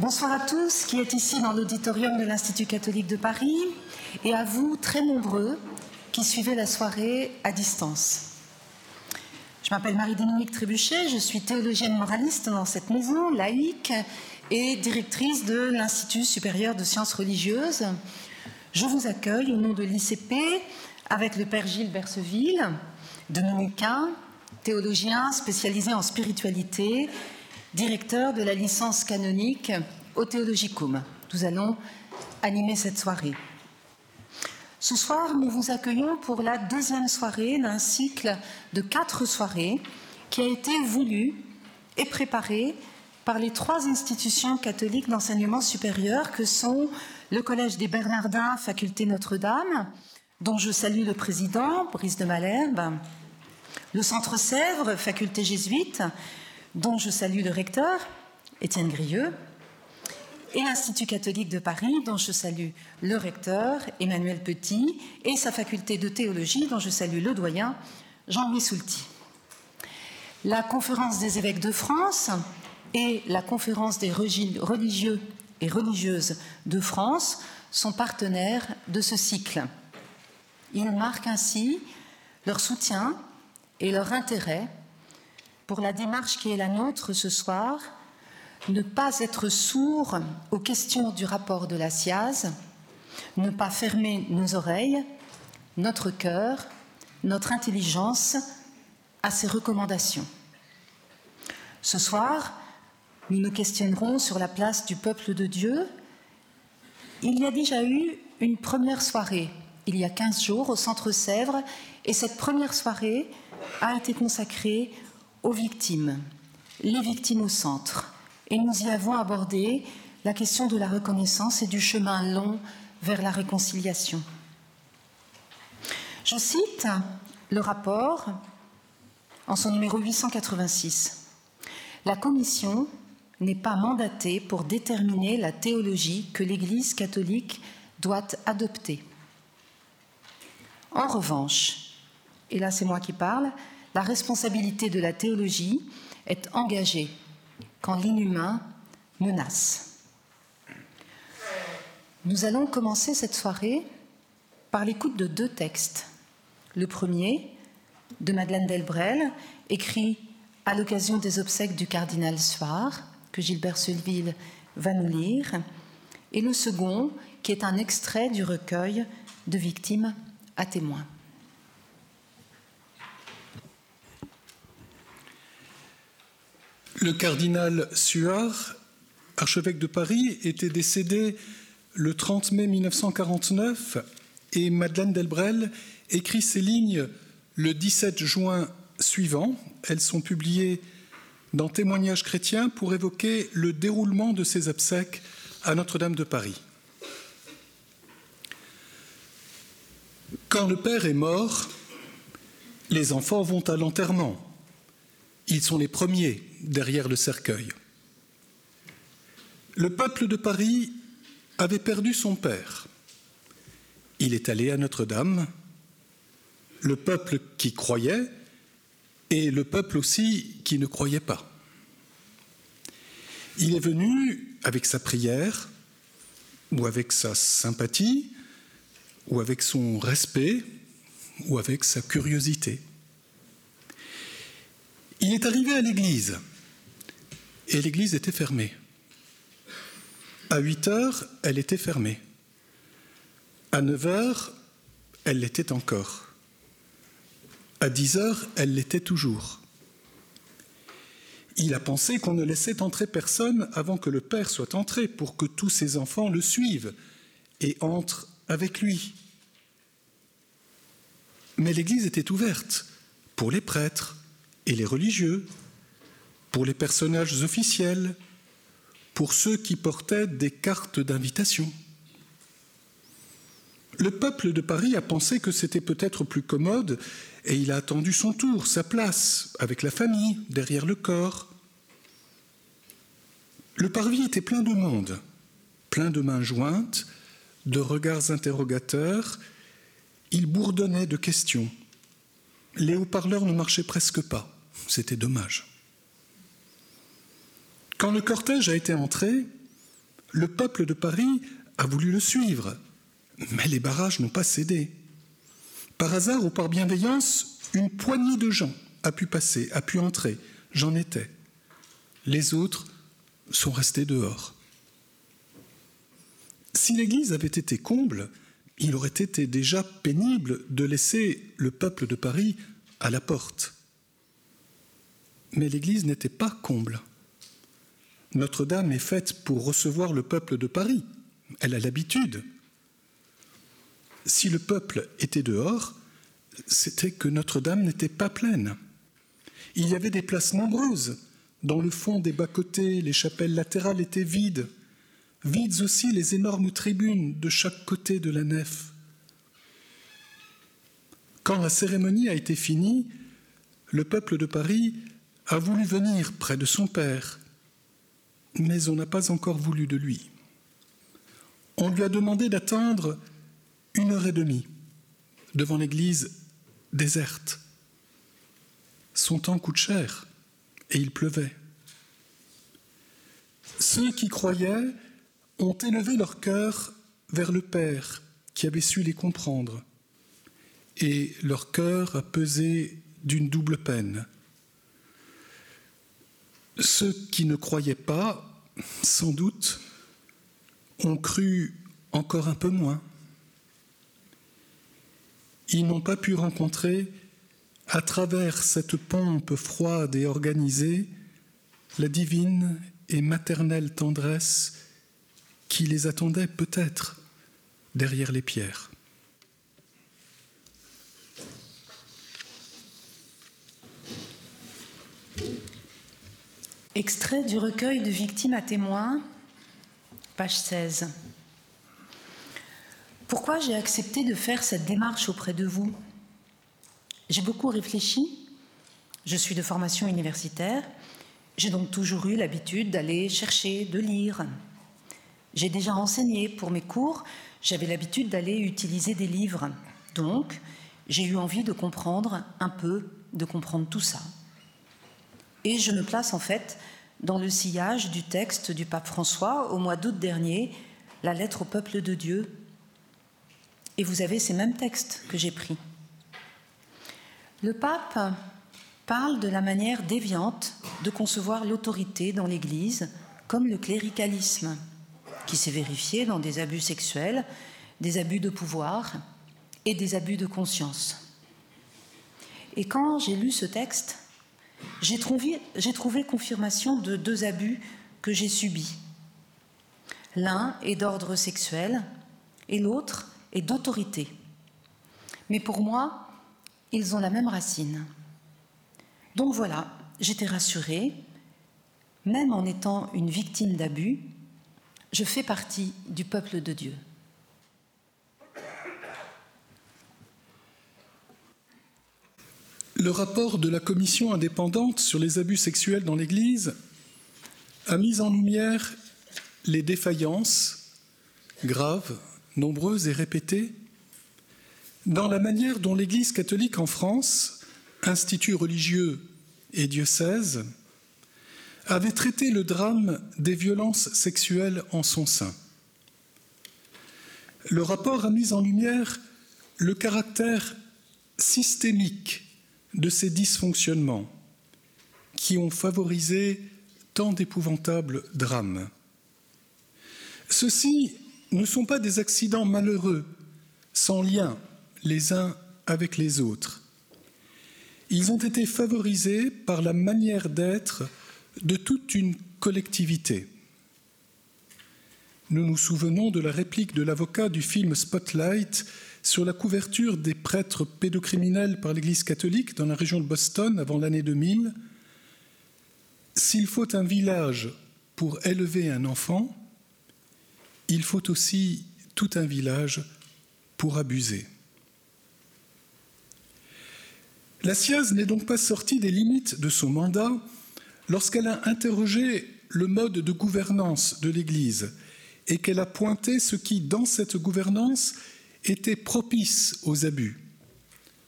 Bonsoir à tous qui êtes ici dans l'auditorium de l'Institut catholique de Paris et à vous très nombreux qui suivez la soirée à distance. Je m'appelle Marie-Dominique Trébuchet, je suis théologienne moraliste dans cette maison, laïque et directrice de l'Institut supérieur de sciences religieuses. Je vous accueille au nom de l'ICP avec le Père Gilles Berceville, dominicain, théologien spécialisé en spiritualité, directeur de la licence canonique au Théologicum. Nous allons animer cette soirée. Ce soir, nous vous accueillons pour la deuxième soirée d'un cycle de quatre soirées qui a été voulu et préparé par les trois institutions catholiques d'enseignement supérieur que sont le Collège des Bernardins, Faculté Notre-Dame, dont je salue le président, Brice de Malherbe, le Centre Sèvres, Faculté jésuite, dont je salue le recteur, Étienne Grieux, et l'Institut catholique de Paris, dont je salue le recteur, Emmanuel Petit, et sa faculté de théologie, dont je salue le doyen, Jean-Louis Soulty. La conférence des évêques de France et la conférence des religieux et religieuses de France sont partenaires de ce cycle. Ils marquent ainsi leur soutien et leur intérêt pour la démarche qui est la nôtre ce soir ne pas être sourd aux questions du rapport de la SIAZ, ne pas fermer nos oreilles, notre cœur, notre intelligence à ces recommandations. Ce soir, nous nous questionnerons sur la place du peuple de Dieu. Il y a déjà eu une première soirée, il y a 15 jours, au Centre Sèvres, et cette première soirée a été consacrée aux victimes, les victimes au centre et nous y avons abordé la question de la reconnaissance et du chemin long vers la réconciliation. Je cite le rapport en son numéro 886. La Commission n'est pas mandatée pour déterminer la théologie que l'Église catholique doit adopter. En revanche, et là c'est moi qui parle, la responsabilité de la théologie est engagée quand l'inhumain menace. Nous allons commencer cette soirée par l'écoute de deux textes. Le premier, de Madeleine Delbrel, écrit à l'occasion des obsèques du cardinal Soir, que Gilbert Sulville va nous lire, et le second, qui est un extrait du recueil de victimes à témoins. Le cardinal Suard, archevêque de Paris, était décédé le 30 mai 1949 et Madeleine Delbrel écrit ces lignes le 17 juin suivant. Elles sont publiées dans Témoignages chrétiens pour évoquer le déroulement de ses obsèques à Notre-Dame de Paris. Quand le père est mort, les enfants vont à l'enterrement. Ils sont les premiers derrière le cercueil. Le peuple de Paris avait perdu son père. Il est allé à Notre-Dame, le peuple qui croyait et le peuple aussi qui ne croyait pas. Il est venu avec sa prière, ou avec sa sympathie, ou avec son respect, ou avec sa curiosité. Il est arrivé à l'église et l'église était fermée. À 8 heures, elle était fermée. À 9 heures, elle l'était encore. À 10 heures, elle l'était toujours. Il a pensé qu'on ne laissait entrer personne avant que le Père soit entré pour que tous ses enfants le suivent et entrent avec lui. Mais l'église était ouverte pour les prêtres et les religieux, pour les personnages officiels, pour ceux qui portaient des cartes d'invitation. Le peuple de Paris a pensé que c'était peut-être plus commode et il a attendu son tour, sa place, avec la famille, derrière le corps. Le parvis était plein de monde, plein de mains jointes, de regards interrogateurs. Il bourdonnait de questions. Les haut-parleurs ne marchaient presque pas. C'était dommage. Quand le cortège a été entré, Le peuple de Paris a voulu le suivre, mais les barrages n'ont pas cédé. Par hasard ou par bienveillance, une poignée de gens a pu passer, a pu entrer. J'en étais. Les autres sont restés dehors. Si l'Église avait été comble, il aurait été déjà pénible de laisser le peuple de Paris à la porte. Mais l'Église n'était pas comble. Notre-Dame est faite pour recevoir le peuple de Paris. Elle a l'habitude. Si le peuple était dehors, c'était que Notre-Dame n'était pas pleine. Il y avait des places nombreuses. Dans le fond des bas-côtés, les chapelles latérales étaient vides. Vides aussi les énormes tribunes de chaque côté de la nef. Quand la cérémonie a été finie, le peuple de Paris a voulu venir près de son Père, mais on n'a pas encore voulu de lui. On lui a demandé d'attendre une heure et demie devant l'église déserte. Son temps coûte cher et il pleuvait. Ceux qui croyaient ont élevé leur cœur vers le Père qui avait su les comprendre, et leur cœur a pesé d'une double peine ceux qui ne croyaient pas, sans doute, ont cru encore un peu moins. Ils n'ont pas pu rencontrer, à travers cette pompe froide et organisée, la divine et maternelle tendresse qui les attendait peut-être derrière les pierres. Extrait du recueil de victimes à témoins, page 16. Pourquoi j'ai accepté de faire cette démarche auprès de vous? J'ai beaucoup réfléchi. Je suis de formation universitaire. J'ai donc toujours eu l'habitude d'aller chercher, de lire. J'ai déjà enseigné pour mes cours. J'avais l'habitude d'aller utiliser des livres. Donc, j'ai eu envie de comprendre un peu, de comprendre tout ça. Et je me place en fait dans le sillage du texte du pape François au mois d'août dernier, la lettre au peuple de Dieu. Et vous avez ces mêmes textes que j'ai pris. Le pape parle de la manière déviante de concevoir l'autorité dans l'Église, comme le cléricalisme, qui s'est vérifié dans des abus sexuels, des abus de pouvoir et des abus de conscience. Et quand j'ai lu ce texte, j'ai trouvé, confirmation de deux abus que j'ai subis. L'un est d'ordre sexuel et l'autre est d'autorité. Mais pour moi, ils ont la même racine. Donc voilà, j'étais rassurée, même en étant une victime d'abus, je fais partie du peuple de Dieu. Le rapport de la commission indépendante sur les abus sexuels dans l'Église a mis en lumière les défaillances graves, nombreuses et répétées dans la manière dont l'Église catholique en France, institut religieux et diocèse, avait traité le drame des violences sexuelles en son sein. Le rapport a mis en lumière le caractère systémique de ces dysfonctionnements qui ont favorisé tant d'épouvantables drames. Ceux-ci ne sont pas des accidents malheureux, sans lien les uns avec les autres. Ils ont été favorisés par la manière d'être de toute une collectivité. Nous nous souvenons de la réplique de l'avocat du film Spotlight sur la couverture des prêtres pédocriminels par l'Église catholique dans la région de Boston avant l'année 2000, s'il faut un village pour élever un enfant, il faut aussi tout un village pour abuser. La SIAZ n'est donc pas sortie des limites de son mandat lorsqu'elle a interrogé le mode de gouvernance de l'Église et qu'elle a pointé ce qui, dans cette gouvernance, était propice aux abus.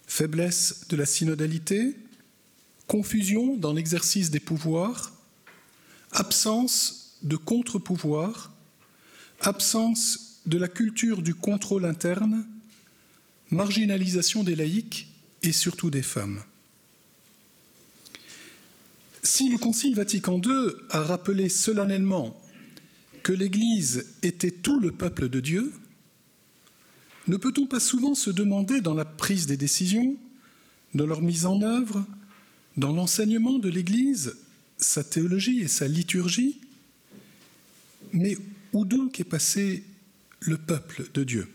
Faiblesse de la synodalité, confusion dans l'exercice des pouvoirs, absence de contre-pouvoir, absence de la culture du contrôle interne, marginalisation des laïcs et surtout des femmes. Si le Concile Vatican II a rappelé solennellement que l'Église était tout le peuple de Dieu, ne peut-on pas souvent se demander dans la prise des décisions, dans leur mise en œuvre, dans l'enseignement de l'Église, sa théologie et sa liturgie, mais où donc est passé le peuple de Dieu?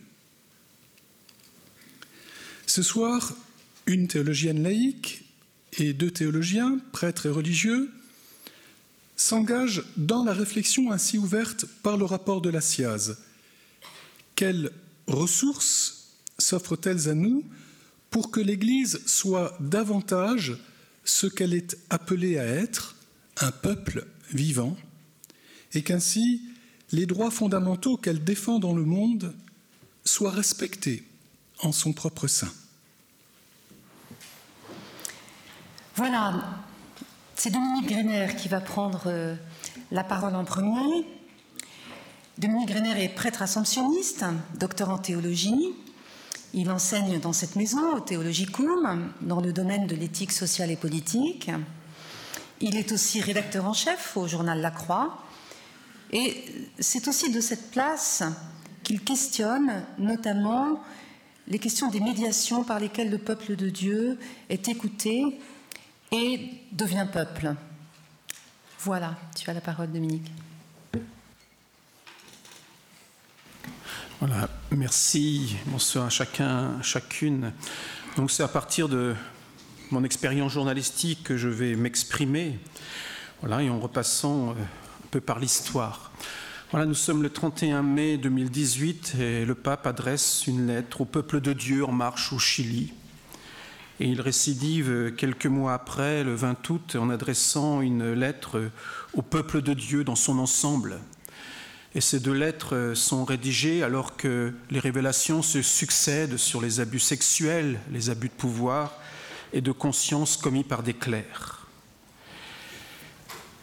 Ce soir, une théologienne laïque et deux théologiens, prêtres et religieux, s'engagent dans la réflexion ainsi ouverte par le rapport de la SIAZ. Quelles ressources s'offrent-elles à nous pour que l'Église soit davantage ce qu'elle est appelée à être, un peuple vivant, et qu'ainsi les droits fondamentaux qu'elle défend dans le monde soient respectés en son propre sein? Voilà, c'est Dominique Grener qui va prendre euh, la parole en premier. Dominique Grener est prêtre assomptionniste, docteur en théologie. Il enseigne dans cette maison, au Theologicum, dans le domaine de l'éthique sociale et politique. Il est aussi rédacteur en chef au journal La Croix. Et c'est aussi de cette place qu'il questionne notamment les questions des médiations par lesquelles le peuple de Dieu est écouté et devient peuple. Voilà, tu as la parole, Dominique. Voilà, merci. Bonsoir à chacun, chacune. Donc c'est à partir de mon expérience journalistique que je vais m'exprimer. Voilà, et en repassant euh, un peu par l'histoire. Voilà, nous sommes le 31 mai 2018 et le pape adresse une lettre au peuple de Dieu en marche au Chili et il récidive quelques mois après, le 20 août, en adressant une lettre au peuple de Dieu dans son ensemble. Et ces deux lettres sont rédigées alors que les révélations se succèdent sur les abus sexuels, les abus de pouvoir et de conscience commis par des clercs.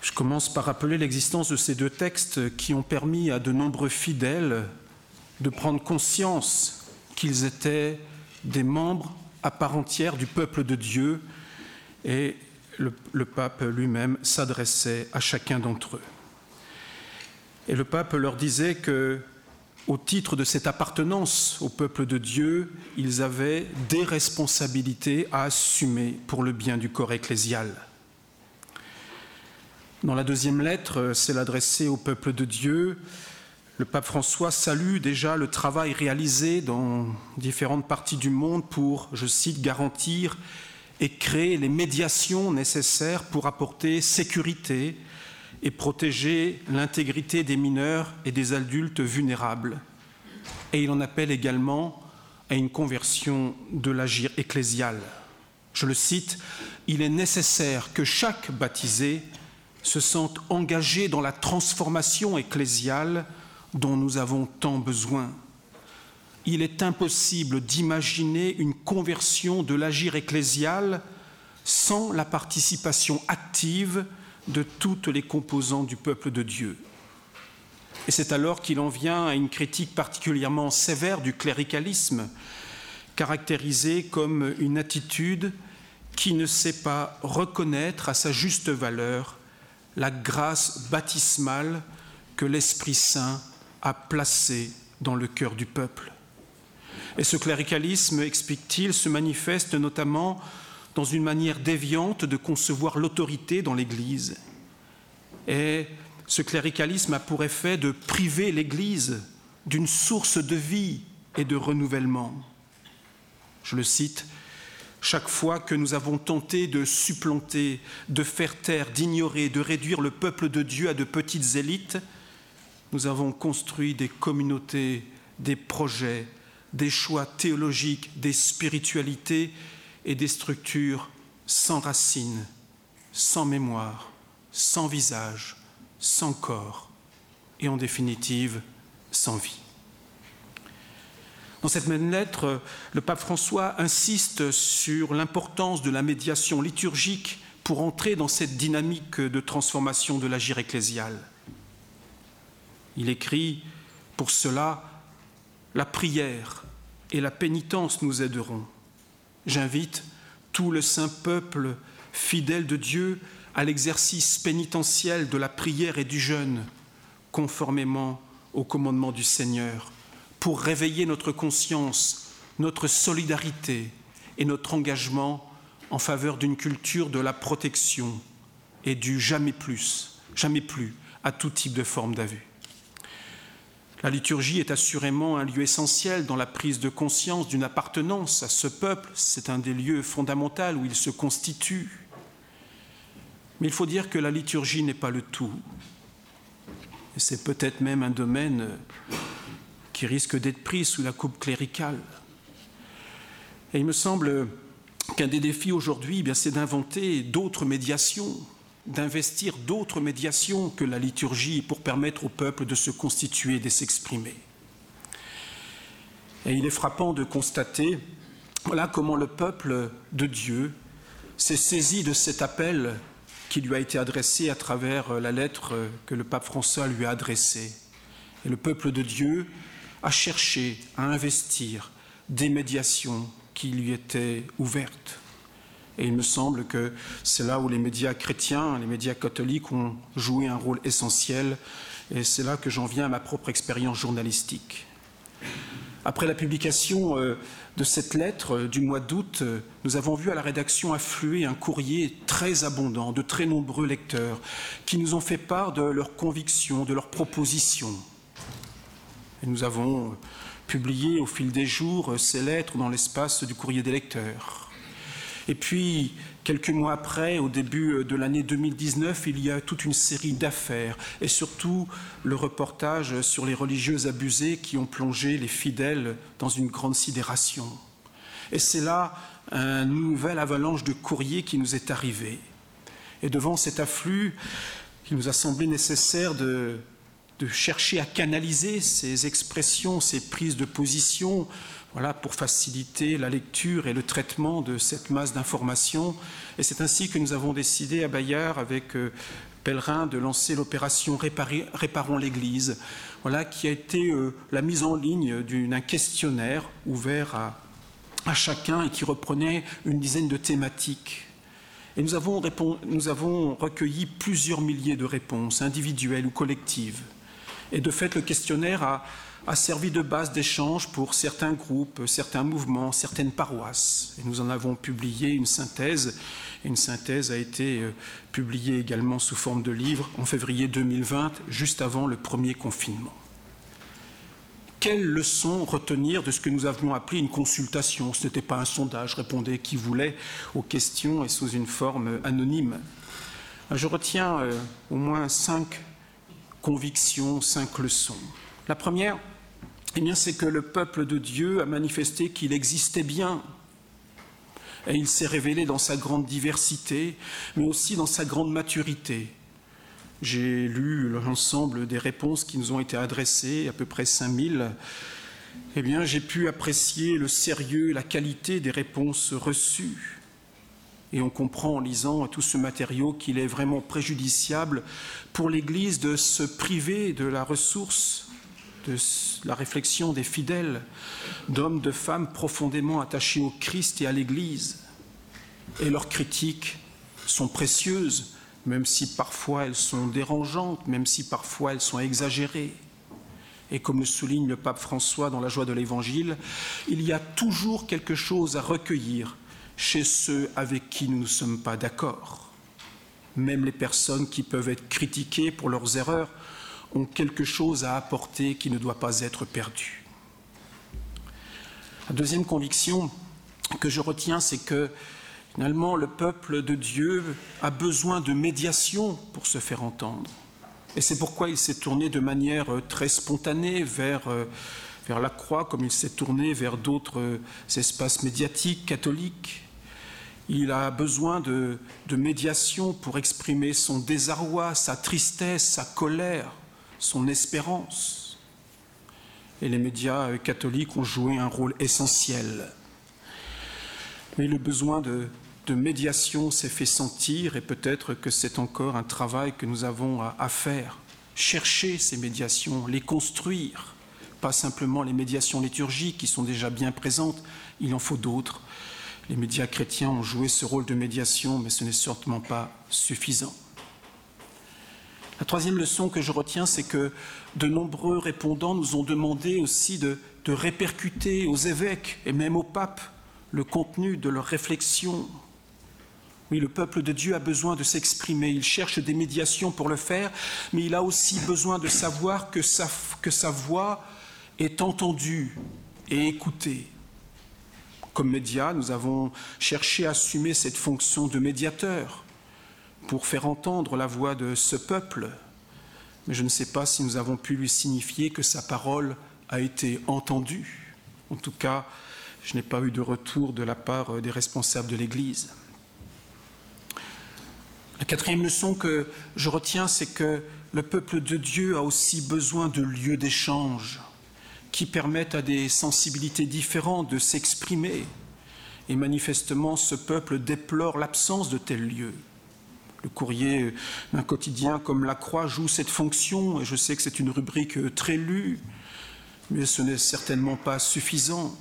Je commence par rappeler l'existence de ces deux textes qui ont permis à de nombreux fidèles de prendre conscience qu'ils étaient des membres à part entière du peuple de Dieu et le, pape lui-même s'adressait à chacun d'entre eux. Et le pape leur disait que, au titre de cette appartenance au peuple de Dieu, ils avaient des responsabilités à assumer pour le bien du corps ecclésial. Dans la deuxième lettre, c'est l'adresser au peuple de Dieu, le pape François salue déjà le travail réalisé dans différentes parties du monde pour, je cite, garantir et créer les médiations nécessaires pour apporter sécurité et protéger l'intégrité des mineurs et des adultes vulnérables. Et il en appelle également à une conversion de l'agir ecclésial. Je le cite, Il est nécessaire que chaque baptisé se sente engagé dans la transformation ecclésiale dont nous avons tant besoin. Il est impossible d'imaginer une conversion de l'agir ecclésial sans la participation active de toutes les composantes du peuple de Dieu. Et c'est alors qu'il en vient à une critique particulièrement sévère du cléricalisme, caractérisé comme une attitude qui ne sait pas reconnaître à sa juste valeur la grâce baptismale que l'Esprit Saint a placé dans le cœur du peuple. Et ce cléricalisme, explique-t-il, se manifeste notamment dans une manière déviante de concevoir l'autorité dans l'Église. Et ce cléricalisme a pour effet de priver l'Église d'une source de vie et de renouvellement. Je le cite, chaque fois que nous avons tenté de supplanter, de faire taire, d'ignorer, de réduire le peuple de Dieu à de petites élites, nous avons construit des communautés, des projets, des choix théologiques, des spiritualités et des structures sans racines, sans mémoire, sans visage, sans corps et en définitive sans vie. Dans cette même lettre, le pape François insiste sur l'importance de la médiation liturgique pour entrer dans cette dynamique de transformation de l'agir ecclésial. Il écrit Pour cela, la prière et la pénitence nous aideront. J'invite tout le saint peuple fidèle de Dieu à l'exercice pénitentiel de la prière et du jeûne, conformément au commandement du Seigneur, pour réveiller notre conscience, notre solidarité et notre engagement en faveur d'une culture de la protection et du jamais plus, jamais plus à tout type de forme d'abus. La liturgie est assurément un lieu essentiel dans la prise de conscience d'une appartenance à ce peuple. C'est un des lieux fondamentaux où il se constitue. Mais il faut dire que la liturgie n'est pas le tout. Et c'est peut-être même un domaine qui risque d'être pris sous la coupe cléricale. Et il me semble qu'un des défis aujourd'hui, eh c'est d'inventer d'autres médiations, d'investir d'autres médiations que la liturgie pour permettre au peuple de se constituer, de s'exprimer. Et il est frappant de constater comment le peuple de Dieu s'est saisi de cet appel qui lui a été adressé à travers la lettre que le pape François lui a adressée. Et le peuple de Dieu a cherché à investir des médiations qui lui étaient ouvertes. Et il me semble que c'est là où les médias chrétiens, les médias catholiques ont joué un rôle essentiel. Et c'est là que j'en viens à ma propre expérience journalistique. Après la publication euh, de cette lettre euh, du mois d'août, euh, nous avons vu à la rédaction affluer un courrier très abondant de très nombreux lecteurs qui nous ont fait part de leurs convictions, de leurs propositions. Et nous avons publié au fil des jours ces lettres dans l'espace du courrier des lecteurs. Et puis, quelques mois après, au début euh, de l'année 2019, il y a toute une série d'affaires et surtout le reportage sur les religieuses abusées qui ont plongé les fidèles dans une grande sidération. Et c'est là une nouvelle avalanche de courriers qui nous est arrivé. Et devant cet afflux, il nous a semblé nécessaire de chercher à canaliser ces expressions, ces prises de position, voilà, pour faciliter la lecture et le traitement de cette masse d'informations. Et c'est ainsi que nous avons décidé à Bayard, avec euh, Pèlerin, de lancer l'opération Réparons l'Église, voilà, qui a été euh, la mise en ligne d'un questionnaire ouvert à, à, chacun et qui reprenait une dizaine de thématiques. Et nous avons, nous avons recueilli plusieurs milliers de réponses, individuelles ou collectives. Et de fait, le questionnaire a, a servi de base d'échange pour certains groupes, certains mouvements, certaines paroisses. Nous en avons publié une synthèse. Une synthèse a été euh, publiée également sous forme de livre en février 2020, juste avant le premier confinement. Quelles leçons retenir de ce que nous avions appelé une consultation? Ce n'était pas un sondage, répondait qui voulait aux questions et sous une forme anonyme. Je retiens euh, au moins cinq convictions, cinq leçons. La première, eh bien, c'est que le peuple de Dieu a manifesté qu'il existait bien. Et il s'est révélé dans sa grande diversité, mais aussi dans sa grande maturité. J'ai lu l'ensemble des réponses qui nous ont été adressées, à peu près 5000. Eh bien, j'ai pu apprécier le sérieux, la qualité des réponses reçues. Et on comprend en lisant tout ce matériau qu'il est vraiment préjudiciable pour l'Église de se priver de la ressource de la réflexion des fidèles, d'hommes, de femmes profondément attachés au Christ et à l'Église. Et leurs critiques sont précieuses, même si parfois elles sont dérangeantes, même si parfois elles sont exagérées. Et comme le souligne le pape François dans la joie de l'Évangile, il y a toujours quelque chose à recueillir chez ceux avec qui nous ne sommes pas d'accord. Même les personnes qui peuvent être critiquées pour leurs erreurs ont quelque chose à apporter qui ne doit pas être perdu. La deuxième conviction que je retiens, c'est que finalement le peuple de Dieu a besoin de médiation pour se faire entendre. Et c'est pourquoi il s'est tourné de manière très spontanée vers, euh, vers la croix, comme il s'est tourné vers d'autres euh, espaces médiatiques catholiques. Il a besoin de, de médiation pour exprimer son désarroi, sa tristesse, sa colère, son espérance. Et les médias catholiques ont joué un rôle essentiel. Mais le besoin de, médiation s'est fait sentir et peut-être que c'est encore un travail que nous avons à, faire. Chercher ces médiations, les construire, pas simplement les médiations liturgiques qui sont déjà bien présentes, il en faut d'autres. Les médias chrétiens ont joué ce rôle de médiation, mais ce n'est certainement pas suffisant. La troisième leçon que je retiens, c'est que de nombreux répondants nous ont demandé aussi de, répercuter aux évêques et même au pape le contenu de leurs réflexions. Oui, le peuple de Dieu a besoin de s'exprimer, il cherche des médiations pour le faire, mais il a aussi besoin de savoir que sa, que sa voix est entendue et écoutée. Comme médias, nous avons cherché à assumer cette fonction de médiateur pour faire entendre la voix de ce peuple, mais je ne sais pas si nous avons pu lui signifier que sa parole a été entendue. En tout cas, je n'ai pas eu de retour de la part des responsables de l'Église. La quatrième leçon que je retiens, c'est que le peuple de Dieu a aussi besoin de lieux d'échange qui permettent à des sensibilités différentes de s'exprimer. Et manifestement, ce peuple déplore l'absence de tels lieux. Le courrier d'un quotidien comme La Croix joue cette fonction, et je sais que c'est une rubrique très lue, mais ce n'est certainement pas suffisant.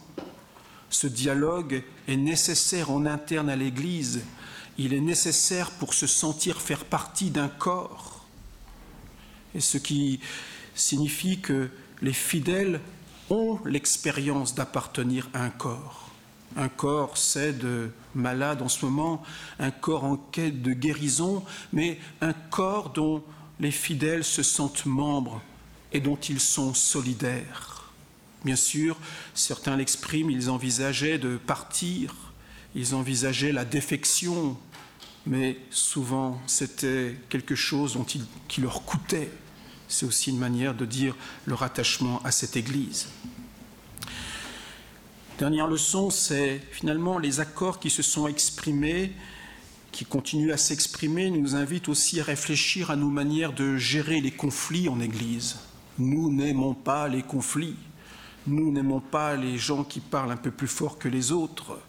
Ce dialogue est nécessaire en interne à l'Église. Il est nécessaire pour se sentir faire partie d'un corps. Et ce qui signifie que les fidèles ont l'expérience d'appartenir à un corps. Un corps, c'est de malade en ce moment, un corps en quête de guérison, mais un corps dont les fidèles se sentent membres et dont ils sont solidaires. Bien sûr, certains l'expriment, ils envisageaient de partir, ils envisageaient la défection, mais souvent c'était quelque chose dont qui leur coûtait. C'est aussi une manière de dire leur attachement à cette Église. Dernière leçon, c'est finalement les accords qui se sont exprimés, qui continuent à s'exprimer, nous invitent aussi à réfléchir à nos manières de gérer les conflits en Église. Nous n'aimons pas les conflits. Nous n'aimons pas les gens qui parlent un peu plus fort que les autres.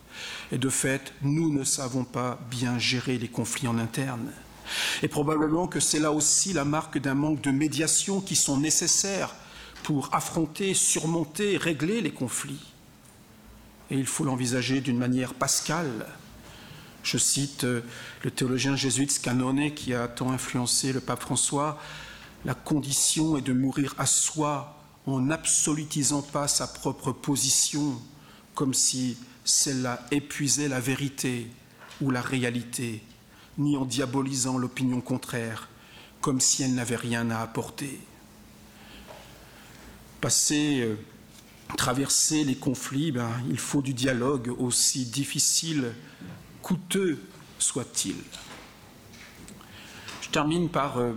Et de fait, nous ne savons pas bien gérer les conflits en interne. Et probablement que c'est là aussi la marque d'un manque de médiation qui sont nécessaires pour affronter, surmonter, régler les conflits. Et il faut l'envisager d'une manière pascale. Je cite euh, le théologien jésuite Scannone qui a tant influencé le pape François, la condition est de mourir à soi en n'absolutisant pas sa propre position, comme si celle-là épuisait la vérité ou la réalité, ni en diabolisant l'opinion contraire, comme si elle n'avait rien à apporter. Passer, euh, traverser les conflits, ben, il faut du dialogue, aussi difficile, coûteux soit-il. Je termine par euh,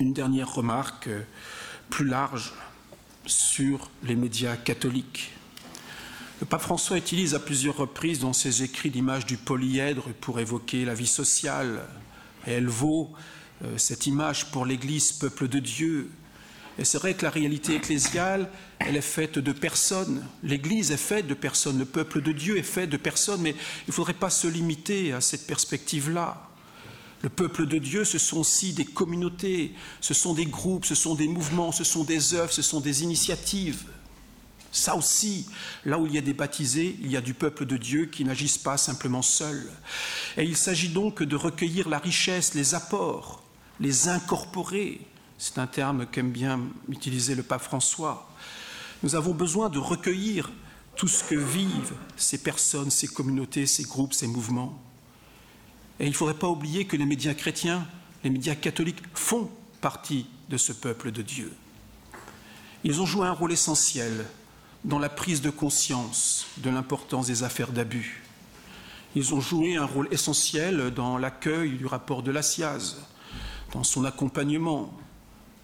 une dernière remarque euh, plus large sur les médias catholiques. Le pape François utilise à plusieurs reprises dans ses écrits l'image du polyèdre pour évoquer la vie sociale. Elle vaut euh, cette image pour l'Église, peuple de Dieu. Et c'est vrai que la réalité ecclésiale, elle est faite de personnes. L'Église est faite de personnes. Le peuple de Dieu est fait de personnes. Mais il ne faudrait pas se limiter à cette perspective-là. Le peuple de Dieu, ce sont aussi des communautés, ce sont des groupes, ce sont des mouvements, ce sont des œuvres, ce sont des initiatives. Ça aussi, là où il y a des baptisés, il y a du peuple de Dieu qui n'agissent pas simplement seuls. Et il s'agit donc de recueillir la richesse, les apports, les incorporer. C'est un terme qu'aime bien utiliser le pape François. Nous avons besoin de recueillir tout ce que vivent ces personnes, ces communautés, ces groupes, ces mouvements. Et il ne faudrait pas oublier que les médias chrétiens, les médias catholiques font partie de ce peuple de Dieu. Ils ont joué un rôle essentiel dans la prise de conscience de l'importance des affaires d'abus. Ils ont joué un rôle essentiel dans l'accueil du rapport de la SIAZ, dans son accompagnement,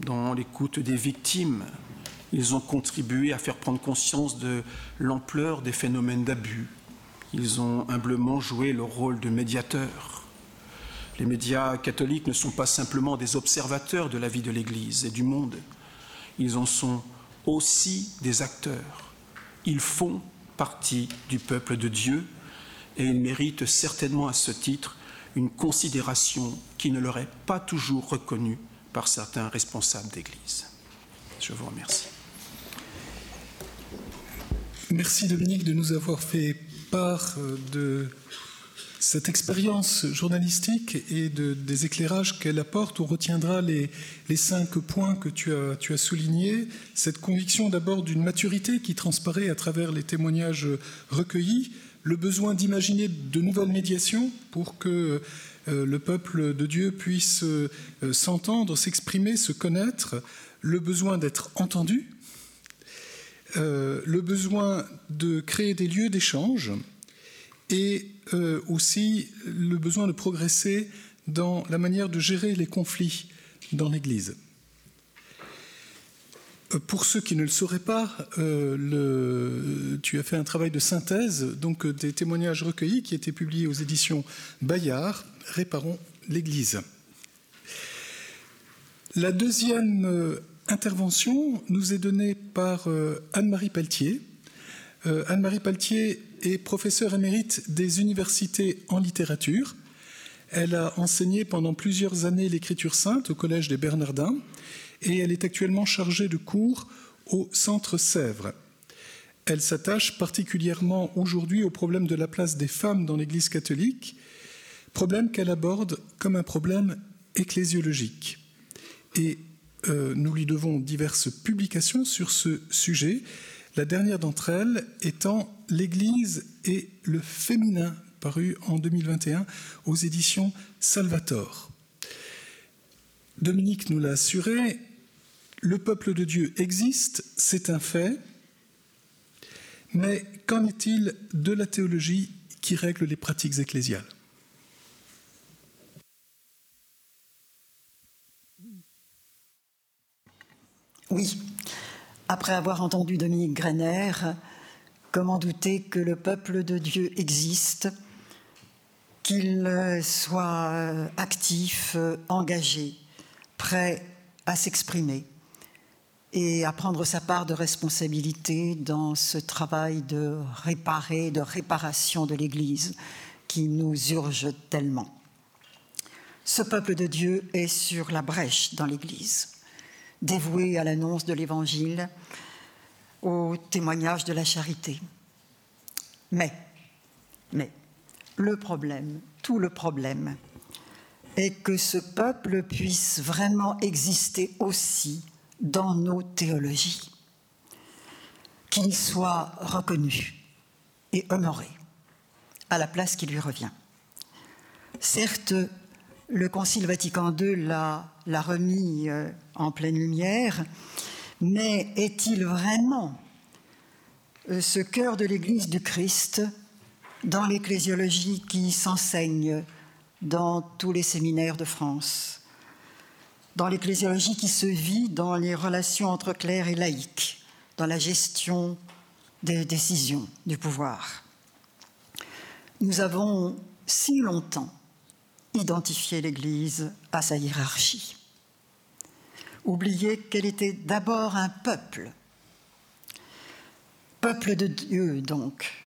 dans l'écoute des victimes. Ils ont contribué à faire prendre conscience de l'ampleur des phénomènes d'abus. Ils ont humblement joué leur rôle de médiateur. Les médias catholiques ne sont pas simplement des observateurs de la vie de l'Église et du monde, ils en sont aussi des acteurs. Ils font partie du peuple de Dieu et ils méritent certainement à ce titre une considération qui ne leur est pas toujours reconnue par certains responsables d'Église. Je vous remercie. Merci Dominique de nous avoir fait part euh, de cette expérience journalistique et de, des éclairages qu'elle apporte. On retiendra les, les cinq points que tu as, tu as soulignés. Cette conviction d'abord d'une maturité qui transparaît à travers les témoignages recueillis, le besoin d'imaginer de nouvelles médiations pour que euh, le peuple de Dieu puisse euh, s'entendre, s'exprimer, se connaître, le besoin d'être entendu, euh, le besoin de créer des lieux d'échange et aussi le besoin de progresser dans la manière de gérer les conflits dans l'Église. Euh, pour ceux qui ne le sauraient pas, euh, tu as fait un travail de synthèse, donc des témoignages recueillis qui étaient publiés aux éditions Bayard, Réparons l'Église. La deuxième intervention nous est donnée par Anne-Marie Pelletier. Anne-Marie Pelletier est professeure émérite des universités en littérature. Elle a enseigné pendant plusieurs années l'écriture sainte au Collège des Bernardins et elle est actuellement chargée de cours au Centre Sèvres. Elle s'attache particulièrement aujourd'hui au problème de la place des femmes dans l'Église catholique, problème qu'elle aborde comme un problème ecclésiologique. Et euh, nous lui devons diverses publications sur ce sujet, la dernière d'entre elles étant L'Église et le féminin, paru en 2021 aux éditions Salvator. Dominique nous l'a assuré, le peuple de Dieu existe, c'est un fait, mais qu'en est-il de la théologie qui règle les pratiques ecclésiales? Oui, après avoir entendu Dominique Greiner, comment douter que le peuple de Dieu existe, qu'il soit actif, engagé, prêt à s'exprimer? Et à prendre sa part de responsabilité dans ce travail de réparer, de réparation de l'Église qui nous urge tellement. Ce peuple de Dieu est sur la brèche dans l'Église dévoué à l'annonce de l'Évangile, au témoignage de la charité. Mais, mais, le problème, tout le problème, est que ce peuple puisse vraiment exister aussi dans nos théologies, qu'il soit reconnu et honoré à la place qui lui revient. Certes, le Concile Vatican II l'a, remis euh, en pleine lumière, mais est-il vraiment euh, ce cœur de l'Église du Christ dans l'ecclésiologie qui s'enseigne dans tous les séminaires de France, dans l'ecclésiologie qui se vit dans les relations entre clercs et laïcs, dans la gestion des décisions du pouvoir. Nous avons si longtemps identifier l'Église à sa hiérarchie. Oublier qu'elle était d'abord un peuple, peuple de Dieu donc.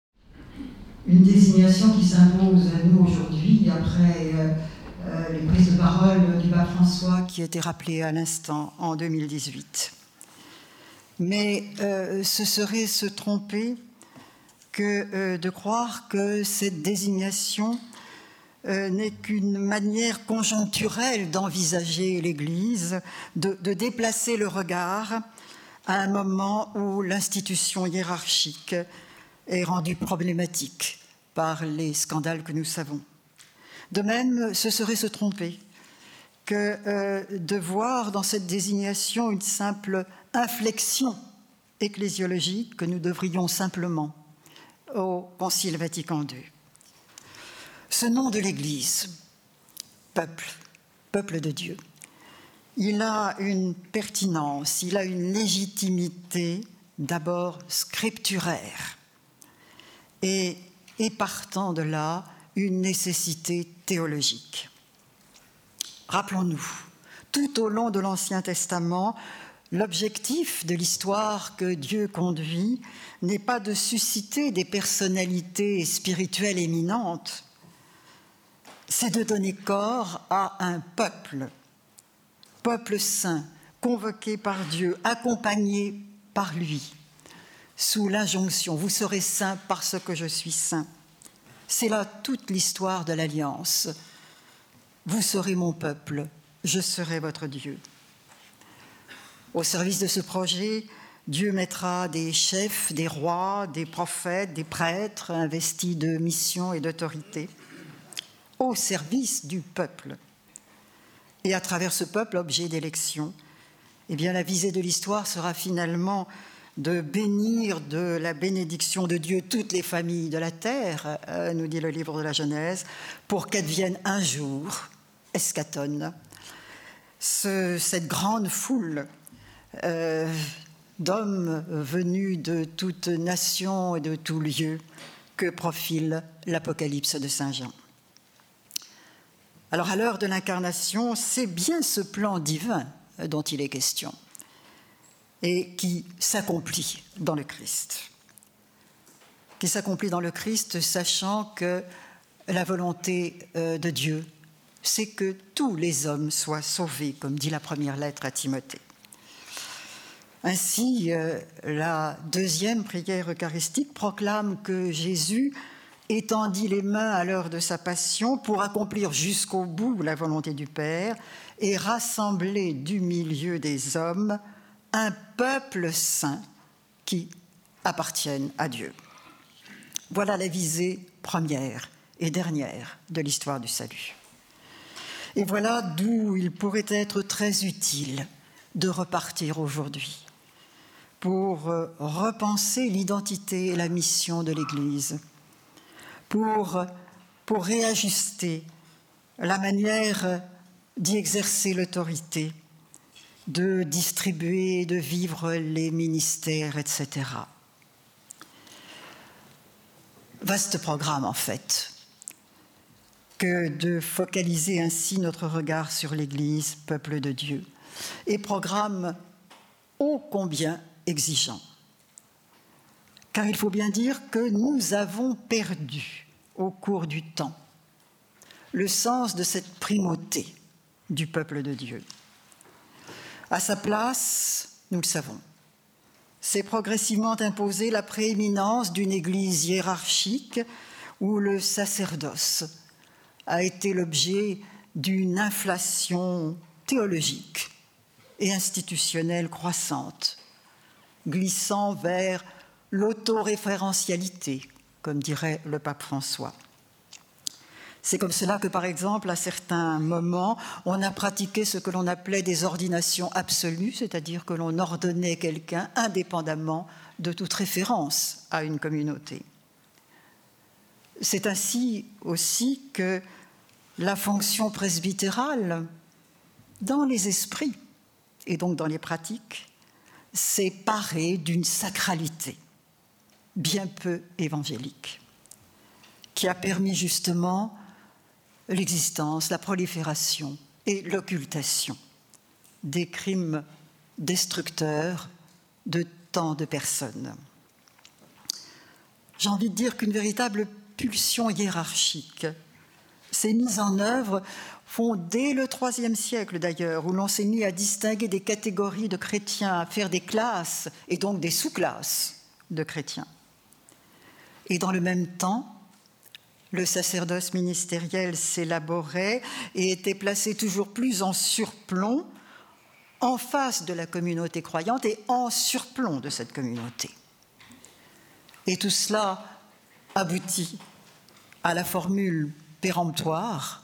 Une désignation qui s'impose à nous aujourd'hui après euh, les prises de parole du pape François qui a été rappelé à l'instant en 2018. Mais euh, ce serait se tromper que euh, de croire que cette désignation euh, n'est qu'une manière conjoncturelle d'envisager l'Église, de, déplacer le regard à un moment où l'institution hiérarchique est rendue problématique par les scandales que nous savons. De même, ce serait se tromper que euh, de voir dans cette désignation une simple inflexion ecclésiologique que nous devrions simplement au Concile Vatican II. Ce nom de l'Église, peuple, peuple de Dieu, il a une pertinence, il a une légitimité d'abord scripturaire et, et partant de là, une nécessité Rappelons-nous, tout au long de l'Ancien Testament, l'objectif de l'histoire que Dieu conduit n'est pas de susciter des personnalités spirituelles éminentes, c'est de donner corps à un peuple, peuple saint, convoqué par Dieu, accompagné par lui, sous l'injonction Vous serez saint parce que je suis saint. C'est là toute l'histoire de l'alliance. Vous serez mon peuple, je serai votre Dieu. Au service de ce projet, Dieu mettra des chefs, des rois, des prophètes, des prêtres investis de mission et d'autorité au service du peuple. Et à travers ce peuple, objet d'élection, eh la visée de l'histoire sera finalement de bénir de la bénédiction de Dieu toutes les familles de la terre, euh, nous dit le livre de la Genèse, pour qu'advienne un jour, escatone, cette grande foule euh, d'hommes venus de toute nation et de tout lieu que profile l'Apocalypse de Saint Jean. Alors à l'heure de l'incarnation, c'est bien ce plan divin dont il est question et qui s'accomplit dans le Christ. Qui s'accomplit dans le Christ, sachant que la volonté euh, de Dieu, c'est que tous les hommes soient sauvés, comme dit la première lettre à Timothée. Ainsi, euh, la deuxième prière eucharistique proclame que Jésus étendit les mains à l'heure de sa passion pour accomplir jusqu'au bout la volonté du Père et rassembler du milieu des hommes un peuple saint qui appartienne à Dieu. Voilà la visée première et dernière de l'histoire du salut. Et voilà d'où il pourrait être très utile de repartir aujourd'hui pour euh, repenser l'identité et la mission de l'Église, pour, pour réajuster la manière d'y exercer l'autorité, de distribuer, de vivre les ministères, etc. Vaste programme en fait, que de focaliser ainsi notre regard sur l'Église, peuple de Dieu, et programme ô combien exigeant. Car il faut bien dire que nous avons perdu au cours du temps le sens de cette primauté du peuple de Dieu. À sa place, nous le savons, s'est progressivement imposée la prééminence d'une Église hiérarchique où le sacerdoce a été l'objet d'une inflation théologique et institutionnelle croissante glissant vers l'autoréférentialité, comme dirait le pape François. C'est comme cela que, par exemple, à certains moments, on a pratiqué ce que l'on appelait des ordinations absolues, c'est-à-dire que l'on ordonnait quelqu'un indépendamment de toute référence à une communauté. C'est ainsi aussi que la fonction presbytérale, dans les esprits et donc dans les pratiques, s'est paré d'une sacralité bien peu évangélique, qui a permis justement l'existence, la prolifération et l'occultation des crimes destructeurs de tant de personnes. J'ai envie de dire qu'une véritable pulsion hiérarchique s'est mise en œuvre font dès le IIIe siècle d'ailleurs, où l'on s'est mis à distinguer des catégories de chrétiens, à faire des classes et donc des sous-classes de chrétiens. Et dans le même temps, le sacerdoce ministériel s'élaborait et était placé toujours plus en surplomb en face de la communauté croyante et en surplomb de cette communauté. Et tout cela aboutit à la formule péremptoire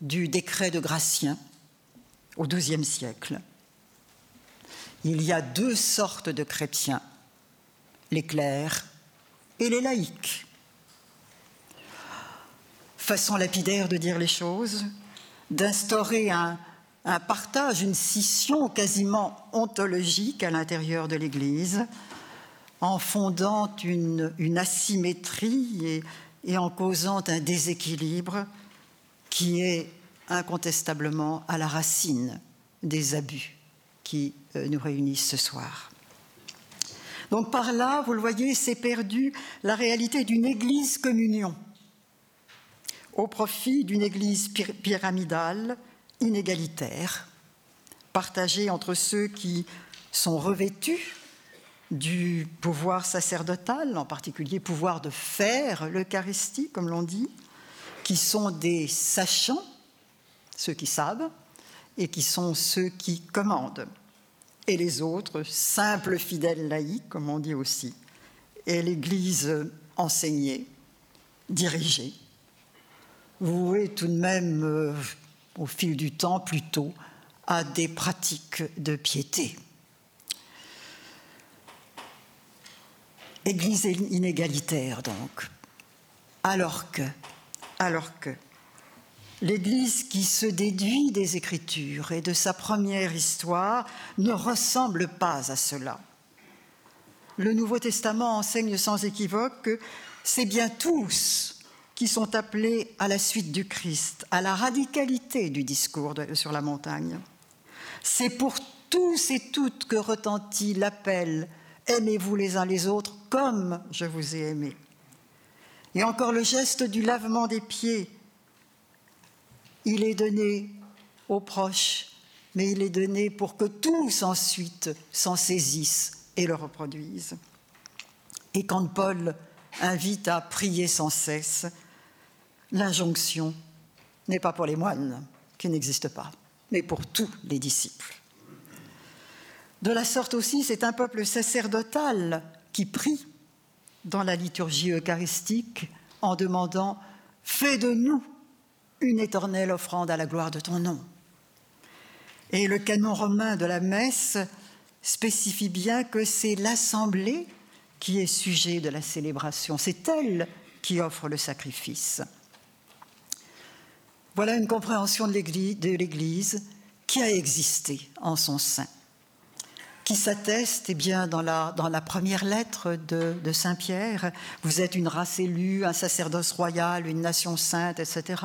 du décret de Gratien au XIIe siècle. Il y a deux sortes de chrétiens, les clercs et les laïcs. Façon lapidaire de dire les choses, d'instaurer un, partage, une scission quasiment ontologique à l'intérieur de l'Église, en fondant une, asymétrie et en causant un déséquilibre qui est incontestablement à la racine des abus qui euh, nous réunissent ce soir. Donc par là, vous le voyez, c'est perdu la réalité d'une Église communion au profit d'une Église pyramidale, inégalitaire, partagée entre ceux qui sont revêtus du pouvoir sacerdotal, en particulier pouvoir de faire l'Eucharistie, comme l'on dit, qui sont des sachants, ceux qui savent, et qui sont ceux qui commandent, et les autres, simples fidèles laïcs, comme on dit aussi, et l'Église enseignée, dirigée, vouée tout de même, euh, au fil du temps, plutôt à des pratiques de piété. Église inégalitaire, donc. Alors que, alors que, l'Église qui se déduit des Écritures et de sa première histoire ne ressemble pas à cela. Le Nouveau Testament enseigne sans équivoque que c'est bien tous qui sont appelés à la suite du Christ, à la radicalité du discours sur la montagne. C'est pour tous et toutes que retentit l'appel Aimez-vous les uns les autres comme je vous ai aimé. Et encore le geste du lavement des pieds. Il est donné aux proches, mais il est donné pour que tous ensuite s'en saisissent et le reproduisent. Et quand Paul invite à prier sans cesse, l'injonction n'est pas pour les moines, qui n'existent pas, mais pour tous les disciples. De la sorte aussi, c'est un peuple sacerdotal qui prie dans la liturgie eucharistique en demandant Fais de nous une éternelle offrande à la gloire de ton nom. Et le canon romain de la messe spécifie bien que c'est l'assemblée qui est sujet de la célébration, c'est elle qui offre le sacrifice. Voilà une compréhension de l'Église qui a existé en son sein qui s'atteste eh dans, la, première lettre de, de Saint Pierre. Vous êtes une race élue, un sacerdoce royal, une nation sainte, etc.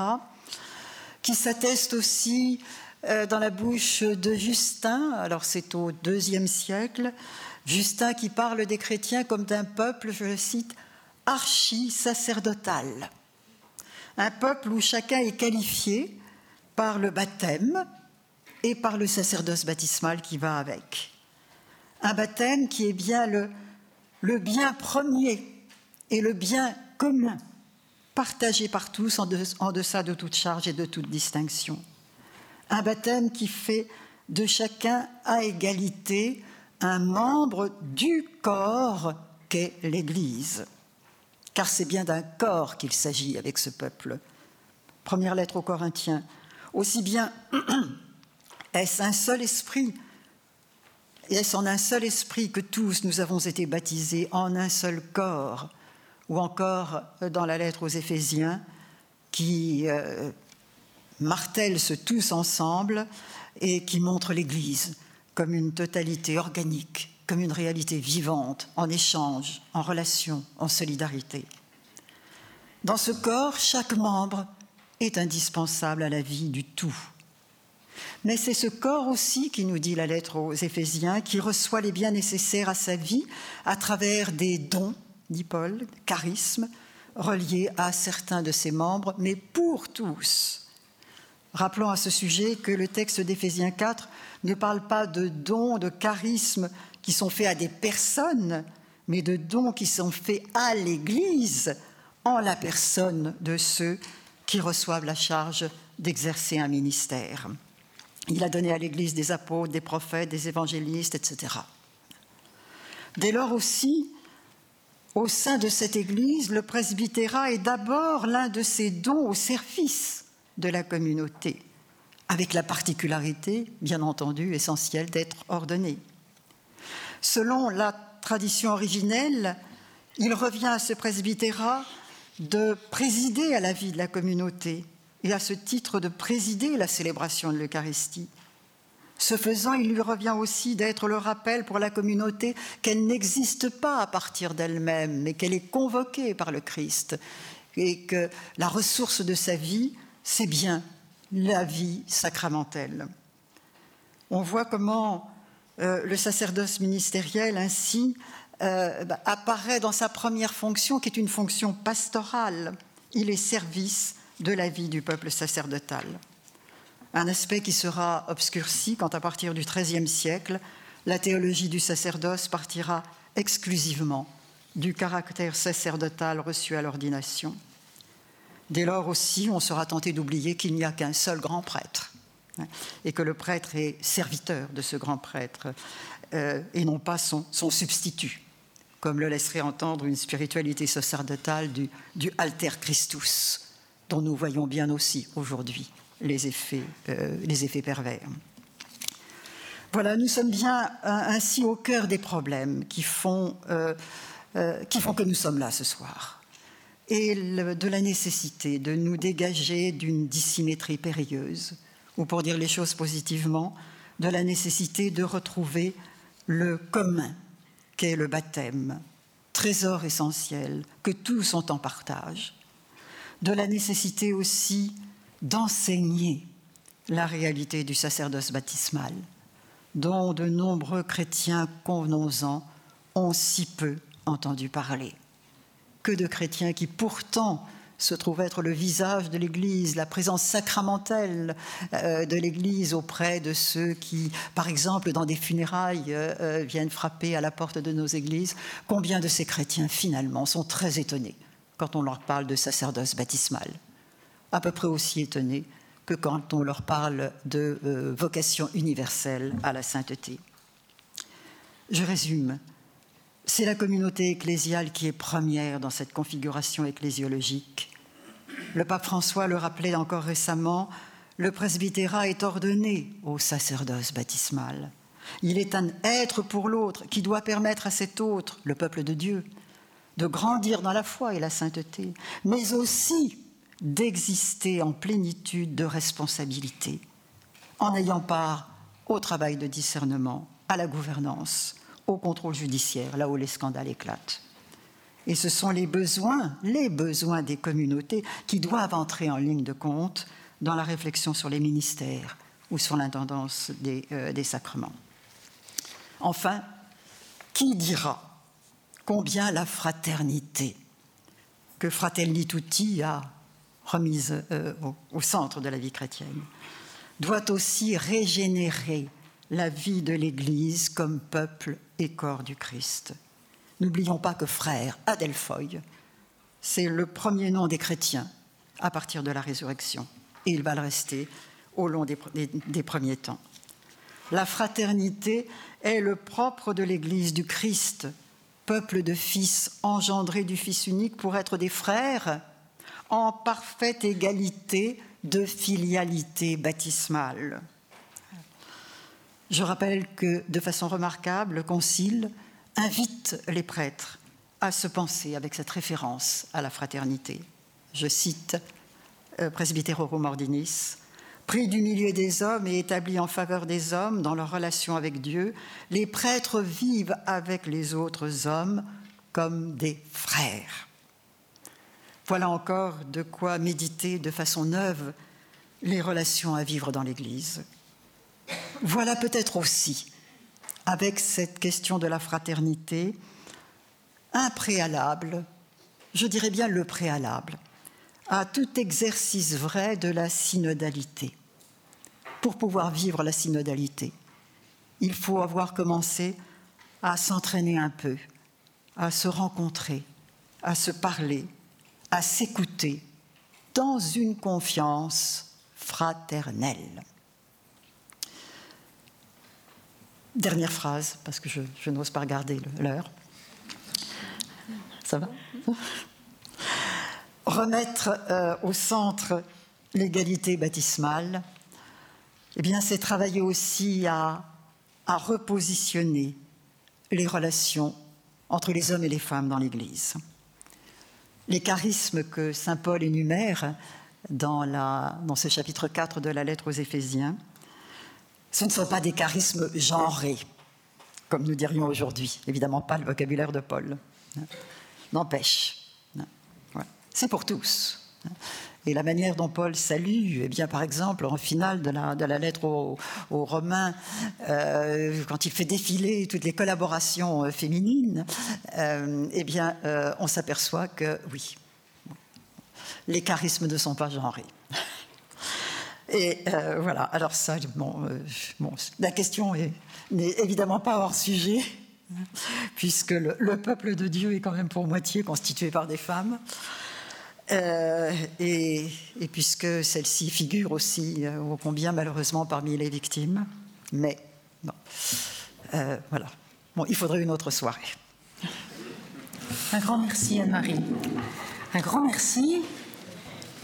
Qui s'atteste aussi euh, dans la bouche de Justin, alors c'est au deuxième siècle, Justin qui parle des chrétiens comme d'un peuple, je le cite, archi-sacerdotal. Un peuple où chacun est qualifié par le baptême et par le sacerdoce baptismal qui va avec un baptême qui est bien le, bien premier et le bien commun, partagé par tous en, deçà de toute charge et de toute distinction. Un baptême qui fait de chacun à égalité un membre du corps qu'est l'Église. Car c'est bien d'un corps qu'il s'agit avec ce peuple. Première lettre aux Corinthiens. Aussi bien est-ce un seul esprit est-ce en un seul esprit que tous nous avons été baptisés en un seul corps? Ou encore euh, dans la lettre aux Éphésiens qui euh, martèle ce tous ensemble et qui montre l'Église comme une totalité organique, comme une réalité vivante, en échange, en relation, en solidarité. Dans ce corps, chaque membre est indispensable à la vie du tout. Mais c'est ce corps aussi, qui nous dit la lettre aux Éphésiens, qui reçoit les biens nécessaires à sa vie à travers des dons, dit Paul, charismes, reliés à certains de ses membres, mais pour tous. Rappelons à ce sujet que le texte d'Éphésiens 4 ne parle pas de dons, de charismes qui sont faits à des personnes, mais de dons qui sont faits à l'Église en la personne de ceux qui reçoivent la charge d'exercer un ministère. Il a donné à l'Église des apôtres, des prophètes, des évangélistes, etc. Dès lors aussi, au sein de cette Église, le presbytérat est d'abord l'un de ces dons au service de la communauté, avec la particularité, bien entendu, essentielle d'être ordonné. Selon la tradition originelle, il revient à ce presbytérat de présider à la vie de la communauté, et à ce titre de présider la célébration de l'Eucharistie. Ce faisant, il lui revient aussi d'être le rappel pour la communauté qu'elle n'existe pas à partir d'elle-même, mais qu'elle est convoquée par le Christ et que la ressource de sa vie, c'est bien la vie sacramentelle. On voit comment euh, le sacerdoce ministériel ainsi euh, bah, apparaît dans sa première fonction, qui est une fonction pastorale. Il est service de la vie du peuple sacerdotal. Un aspect qui sera obscurci quand, à partir du XIIIe siècle, la théologie du sacerdoce partira exclusivement du caractère sacerdotal reçu à l'ordination. Dès lors aussi, on sera tenté d'oublier qu'il n'y a qu'un seul grand prêtre et que le prêtre est serviteur de ce grand prêtre euh, et non pas son, substitut, comme le laisserait entendre une spiritualité sacerdotale du, alter Christus, dont nous voyons bien aussi aujourd'hui les effets, euh, les effets pervers. Voilà, nous sommes bien euh, ainsi au cœur des problèmes qui font, qui font que nous sommes là ce soir et de la nécessité de nous dégager d'une dissymétrie périlleuse, ou pour dire les choses positivement, de la nécessité de retrouver le commun qu'est le baptême, trésor essentiel que tous ont en partage, de la nécessité aussi d'enseigner la réalité du sacerdoce baptismal, dont de nombreux chrétiens, convenons-en, ont si peu entendu parler. Que de chrétiens qui pourtant se trouve être le visage de l'Église, la présence sacramentelle euh, de l'Église auprès de ceux qui, par exemple, dans des funérailles, euh, euh, viennent frapper à la porte de nos églises. Combien de ces chrétiens, finalement, sont très étonnés quand on leur parle de sacerdoce baptismal À peu près aussi étonnés que quand on leur parle de vocation universelle à la sainteté. Je résume. C'est la communauté ecclésiale qui est première dans cette configuration ecclésiologique. Le pape François le rappelait encore récemment, le presbytérat est ordonné au sacerdoce baptismal. Il est un être pour l'autre qui doit permettre à cet autre, le peuple de Dieu, de grandir dans la foi et la sainteté, mais aussi d'exister en plénitude de responsabilité, en ayant part au travail de discernement, à la gouvernance, au contrôle judiciaire, là où les scandales éclatent. Et ce sont les besoins, les besoins des communautés qui doivent entrer en ligne de compte dans la réflexion sur les ministères ou sur l'intendance des, euh, sacrements. Enfin, qui dira combien la fraternité que Fratelli Tutti a remise euh, au, au centre de la vie chrétienne doit aussi régénérer la vie de l'Église comme peuple et corps du Christ. N'oublions pas que frère, Adelphoï, c'est le premier nom des chrétiens à partir de la résurrection, et il va le rester au long des, des premiers temps. La fraternité est le propre de l'Église du Christ, peuple de fils engendrés du Fils unique pour être des frères en parfaite égalité de filialité baptismale. Je rappelle que, de façon remarquable, le Concile invite les prêtres à se penser avec cette référence à la fraternité. Je cite euh, Presbyterorum Ordinis Pris du milieu des hommes et établis en faveur des hommes dans leur relation avec Dieu, les prêtres vivent avec les autres hommes comme des frères. Voilà encore de quoi méditer de façon neuve les relations à vivre dans l'Église. Voilà peut-être aussi, avec cette question de la fraternité, un préalable, je dirais bien le préalable, à tout exercice vrai de la synodalité. Pour pouvoir vivre la synodalité, il faut avoir commencé à s'entraîner un peu, à se rencontrer, à se parler, à s'écouter dans une confiance fraternelle. Dernière phrase, parce que je, n'ose pas regarder l'heure. Ça va? Remettre euh, au centre l'égalité baptismale, eh bien, c'est travailler aussi à, repositionner les relations entre les hommes et les femmes dans l'Église. Les charismes que saint Paul énumère dans ce chapitre 4 de la lettre aux Éphésiens ce ne sont pas des charismes genrés, comme nous dirions aujourd'hui. Évidemment pas le vocabulaire de Paul. N'empêche. C'est pour tous. Et la manière dont Paul salue, eh bien, par exemple, en finale de la, lettre aux, Romains, euh, quand il fait défiler toutes les collaborations euh, féminines, euh, eh bien, on s'aperçoit que oui, les charismes ne sont pas genrés. Et euh, voilà, alors ça, bon, euh, bon, la question est, n'est évidemment pas hors sujet, puisque le, peuple de Dieu est quand même pour moitié constitué par des femmes. Euh, et, puisque celle-ci figure aussi au combien malheureusement parmi les victimes. Mais bon, voilà. Bon, il faudrait une autre soirée. Un grand merci Anne-Marie. Un grand merci.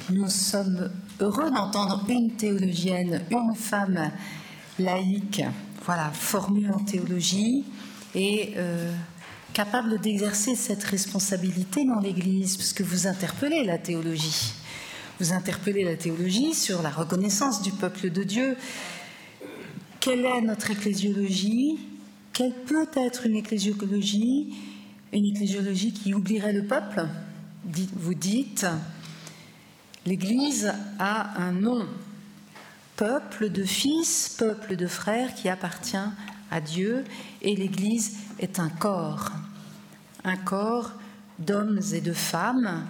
Nous sommes heureux d'entendre une théologienne, une femme laïque, voilà, formée en théologie et capable d'exercer cette responsabilité dans l'Église, puisque vous interpellez la théologie. Vous interpellez la théologie sur la reconnaissance du peuple de Dieu. Quelle est notre ecclésiologie? Quelle peut être une ecclésiologie? Une ecclésiologie qui oublierait le peuple Vous dites, l'Église a un nom, peuple de fils, peuple de frères qui appartient à Dieu, et l'Église est un corps, un corps d'hommes et de femmes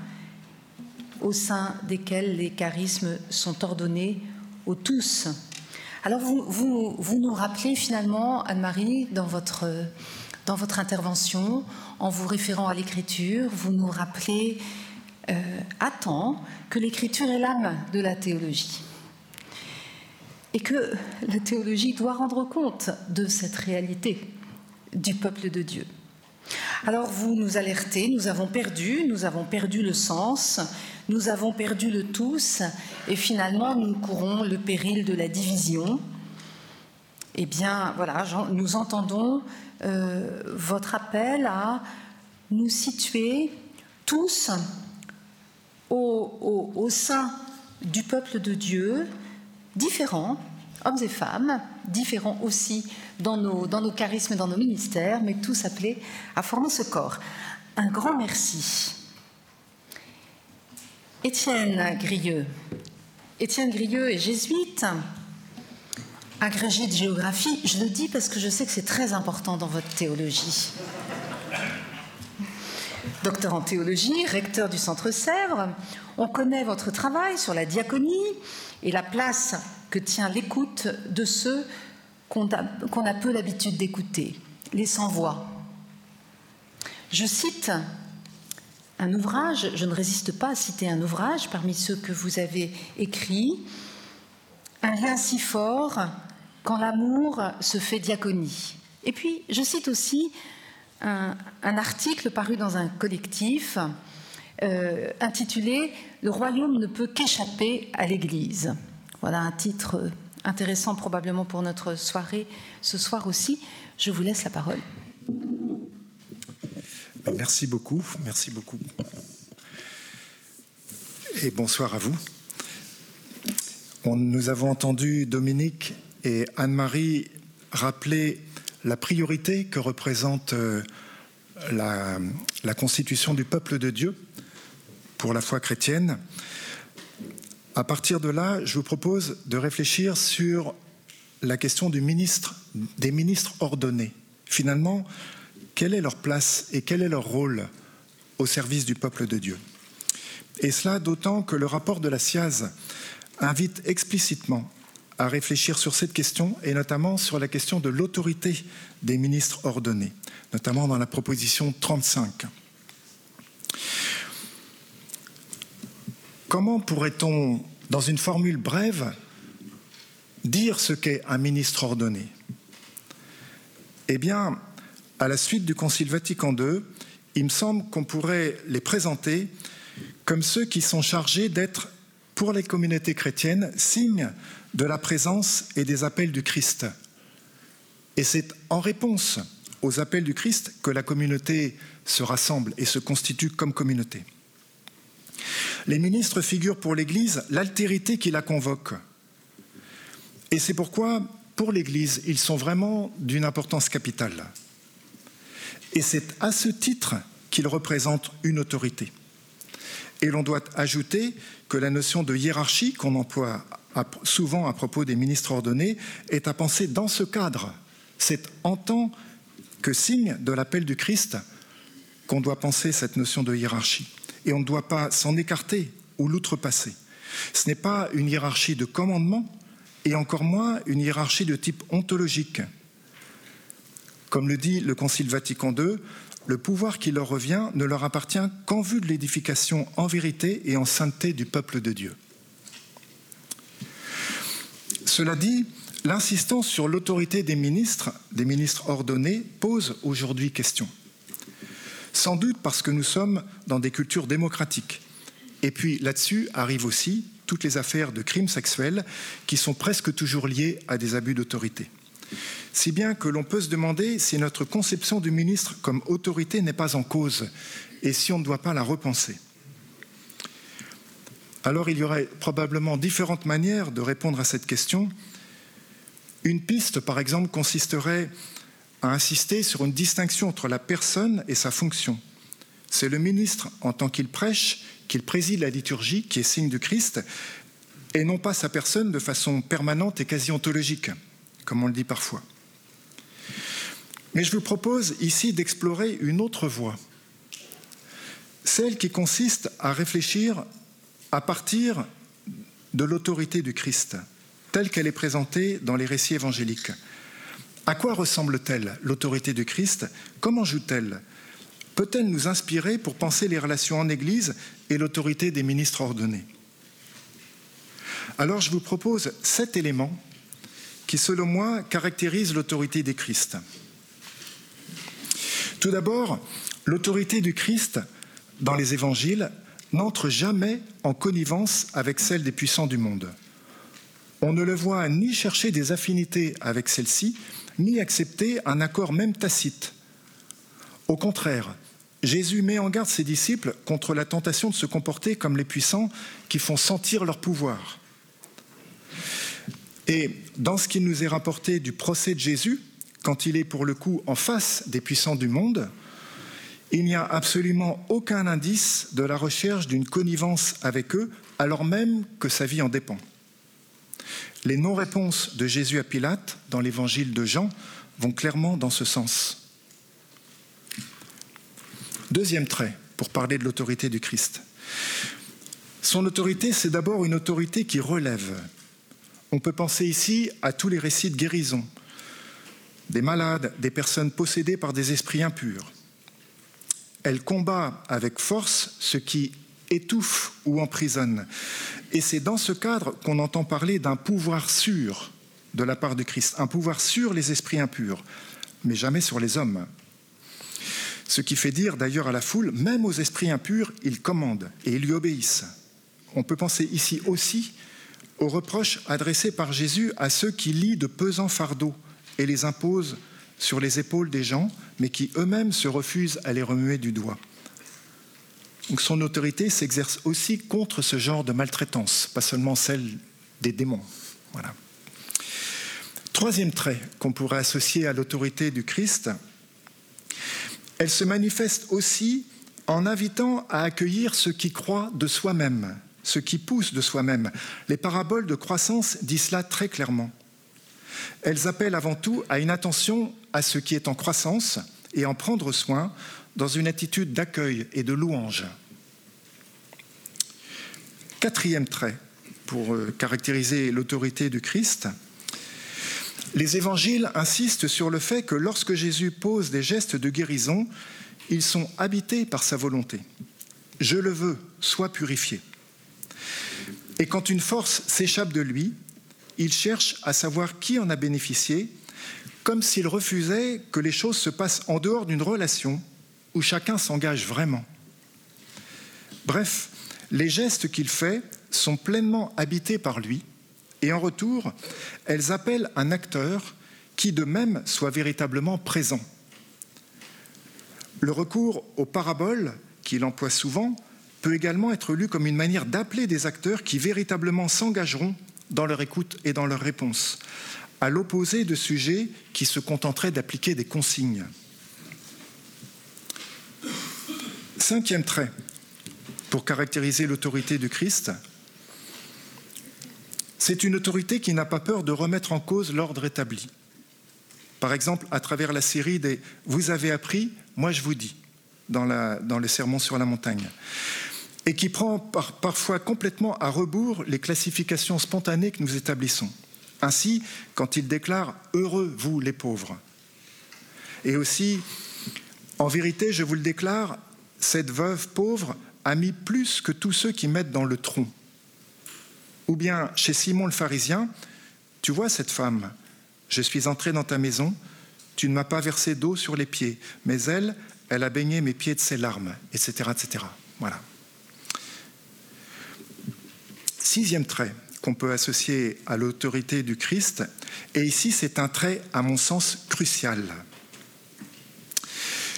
au sein desquels les charismes sont ordonnés aux tous. Alors vous, nous rappelez finalement, Anne-Marie, dans votre intervention, en vous référant à l'écriture, vous nous rappelez euh, temps que l'écriture est l'âme de la théologie et que la théologie doit rendre compte de cette réalité du peuple de Dieu. Alors vous nous alertez, nous avons perdu, nous avons perdu le sens, nous avons perdu le tous, et finalement nous courons le péril de la division. Eh bien, voilà, nous entendons euh, votre appel à nous situer tous au sein du peuple de Dieu, différents, hommes et femmes, différents aussi dans nos, dans charismes, dans nos ministères, mais tous appelés à former ce corps. Un grand merci. Étienne Grieux. Étienne Grieux est jésuite, agrégé de géographie. Je le dis parce que je sais que c'est très important dans votre théologie. Docteur en théologie, recteur du Centre Sèvres, on connaît votre travail sur la diaconie et la place que tient l'écoute de ceux qu'on a, peu l'habitude d'écouter, les sans-voix. Je cite un ouvrage, je ne résiste pas à citer un ouvrage parmi ceux que vous avez écrits, Un lien si fort quand l'amour se fait diaconie. Et puis, je cite aussi un, article paru dans un collectif euh, intitulé Le royaume ne peut qu'échapper à l'Église. Voilà un titre intéressant probablement pour notre soirée ce soir aussi. Je vous laisse la parole. Merci beaucoup, merci beaucoup. Et bonsoir à vous. nous avons entendu Dominique et Anne-Marie rappeler la priorité que représente euh, la, constitution du peuple de Dieu pour la foi chrétienne. À partir de là, je vous propose de réfléchir sur la question des ministres ordonnés. Finalement, quelle est leur place et quel est leur rôle au service du peuple de Dieu? Et cela d'autant que le rapport de la SIAZ invite explicitement à réfléchir sur cette question et notamment sur la question de l'autorité des ministres ordonnés, notamment dans la proposition 35. Comment pourrait-on, dans une formule brève, dire ce qu'est un ministre ordonné? Eh bien, à la suite du Concile Vatican II, il me semble qu'on pourrait les présenter comme ceux qui sont chargés d'être, pour les communautés chrétiennes, signe de la présence et des appels du Christ. Et c'est en réponse aux appels du Christ que la communauté se rassemble et se constitue comme communauté. Les ministres figurent pour l'Église l'altérité qui la convoque. Et c'est pourquoi, pour l'Église, ils sont vraiment d'une importance capitale. Et c'est à ce titre qu'ils représentent une autorité. Et l'on doit ajouter que la notion de hiérarchie qu'on emploie souvent à propos des ministres ordonnés est à penser dans ce cadre. C'est en tant que signe de l'appel du Christ qu'on doit penser cette notion de hiérarchie et on ne doit pas s'en écarter ou l'outrepasser. Ce n'est pas une hiérarchie de commandement et encore moins une hiérarchie de type ontologique. Comme le dit le Concile Vatican II, le pouvoir qui leur revient ne leur appartient qu'en vue de l'édification en vérité et en sainteté du peuple de Dieu. Cela dit, l'insistance sur l'autorité des ministres, des ministres ordonnés, pose aujourd'hui question. Sans doute parce que nous sommes dans des cultures démocratiques. Et puis là-dessus arrivent aussi toutes les affaires de crimes sexuels qui sont presque toujours liées à des abus d'autorité. Si bien que l'on peut se demander si notre conception du ministre comme autorité n'est pas en cause et si on ne doit pas la repenser. Alors il y aurait probablement différentes manières de répondre à cette question. Une piste, par exemple, consisterait à insister sur une distinction entre la personne et sa fonction. C'est le ministre, en tant qu'il prêche, qu'il préside la liturgie, qui est signe du Christ, et non pas sa personne de façon permanente et quasi ontologique, comme on le dit parfois. Mais je vous propose ici d'explorer une autre voie, celle qui consiste à réfléchir à partir de l'autorité du Christ, telle qu'elle est présentée dans les récits évangéliques. À quoi ressemble-t-elle, l'autorité du Christ? Comment joue-t-elle? Peut-elle nous inspirer pour penser les relations en Église et l'autorité des ministres ordonnés? Alors je vous propose sept éléments qui, selon moi, caractérisent l'autorité des Christ. Tout d'abord, l'autorité du Christ dans les évangiles n'entre jamais en connivence avec celle des puissants du monde. On ne le voit ni chercher des affinités avec celle-ci, ni accepter un accord même tacite. Au contraire, Jésus met en garde ses disciples contre la tentation de se comporter comme les puissants qui font sentir leur pouvoir. Et dans ce qui nous est rapporté du procès de Jésus, quand il est pour le coup en face des puissants du monde, il n'y a absolument aucun indice de la recherche d'une connivence avec eux, alors même que sa vie en dépend. Les non-réponses de Jésus à Pilate dans l'évangile de Jean vont clairement dans ce sens. Deuxième trait, pour parler de l'autorité du Christ. Son autorité, c'est d'abord une autorité qui relève. On peut penser ici à tous les récits de guérison, des malades, des personnes possédées par des esprits impurs. Elle combat avec force ce qui étouffe ou emprisonne. Et c'est dans ce cadre qu'on entend parler d'un pouvoir sûr de la part de Christ, un pouvoir sur les esprits impurs, mais jamais sur les hommes. Ce qui fait dire d'ailleurs à la foule, même aux esprits impurs, il commande et ils lui obéissent. On peut penser ici aussi aux reproches adressés par Jésus à ceux qui lient de pesants fardeaux et les imposent sur les épaules des gens, mais qui eux-mêmes se refusent à les remuer du doigt. Son autorité s'exerce aussi contre ce genre de maltraitance, pas seulement celle des démons. Voilà. Troisième trait qu'on pourrait associer à l'autorité du Christ, elle se manifeste aussi en invitant à accueillir ce qui croit de soi-même, ce qui pousse de soi-même. Les paraboles de croissance disent cela très clairement. Elles appellent avant tout à une attention à ce qui est en croissance et en prendre soin dans une attitude d'accueil et de louange. Quatrième trait pour euh, caractériser l'autorité du Christ, les évangiles insistent sur le fait que lorsque Jésus pose des gestes de guérison, ils sont habités par sa volonté. Je le veux, sois purifié. Et quand une force s'échappe de lui, il cherche à savoir qui en a bénéficié, comme s'il refusait que les choses se passent en dehors d'une relation où chacun s'engage vraiment. Bref, les gestes qu'il fait sont pleinement habités par lui, et en retour, elles appellent un acteur qui de même soit véritablement présent. Le recours aux paraboles, qu'il emploie souvent, peut également être lu comme une manière d'appeler des acteurs qui véritablement s'engageront dans leur écoute et dans leur réponse, à l'opposé de sujets qui se contenteraient d'appliquer des consignes. Cinquième trait pour caractériser l'autorité du Christ, c'est une autorité qui n'a pas peur de remettre en cause l'ordre établi. Par exemple, à travers la série des Vous avez appris, moi je vous dis, dans, la, dans les sermons sur la montagne et qui prend parfois complètement à rebours les classifications spontanées que nous établissons. Ainsi, quand il déclare Heureux vous les pauvres, Et aussi, en vérité, je vous le déclare, cette veuve pauvre a mis plus que tous ceux qui mettent dans le tronc. Ou bien chez Simon le pharisien, tu vois cette femme, je suis entré dans ta maison, tu ne m'as pas versé d'eau sur les pieds, mais elle, elle a baigné mes pieds de ses larmes, etc. etc. Voilà. Sixième trait qu'on peut associer à l'autorité du Christ, et ici c'est un trait à mon sens crucial.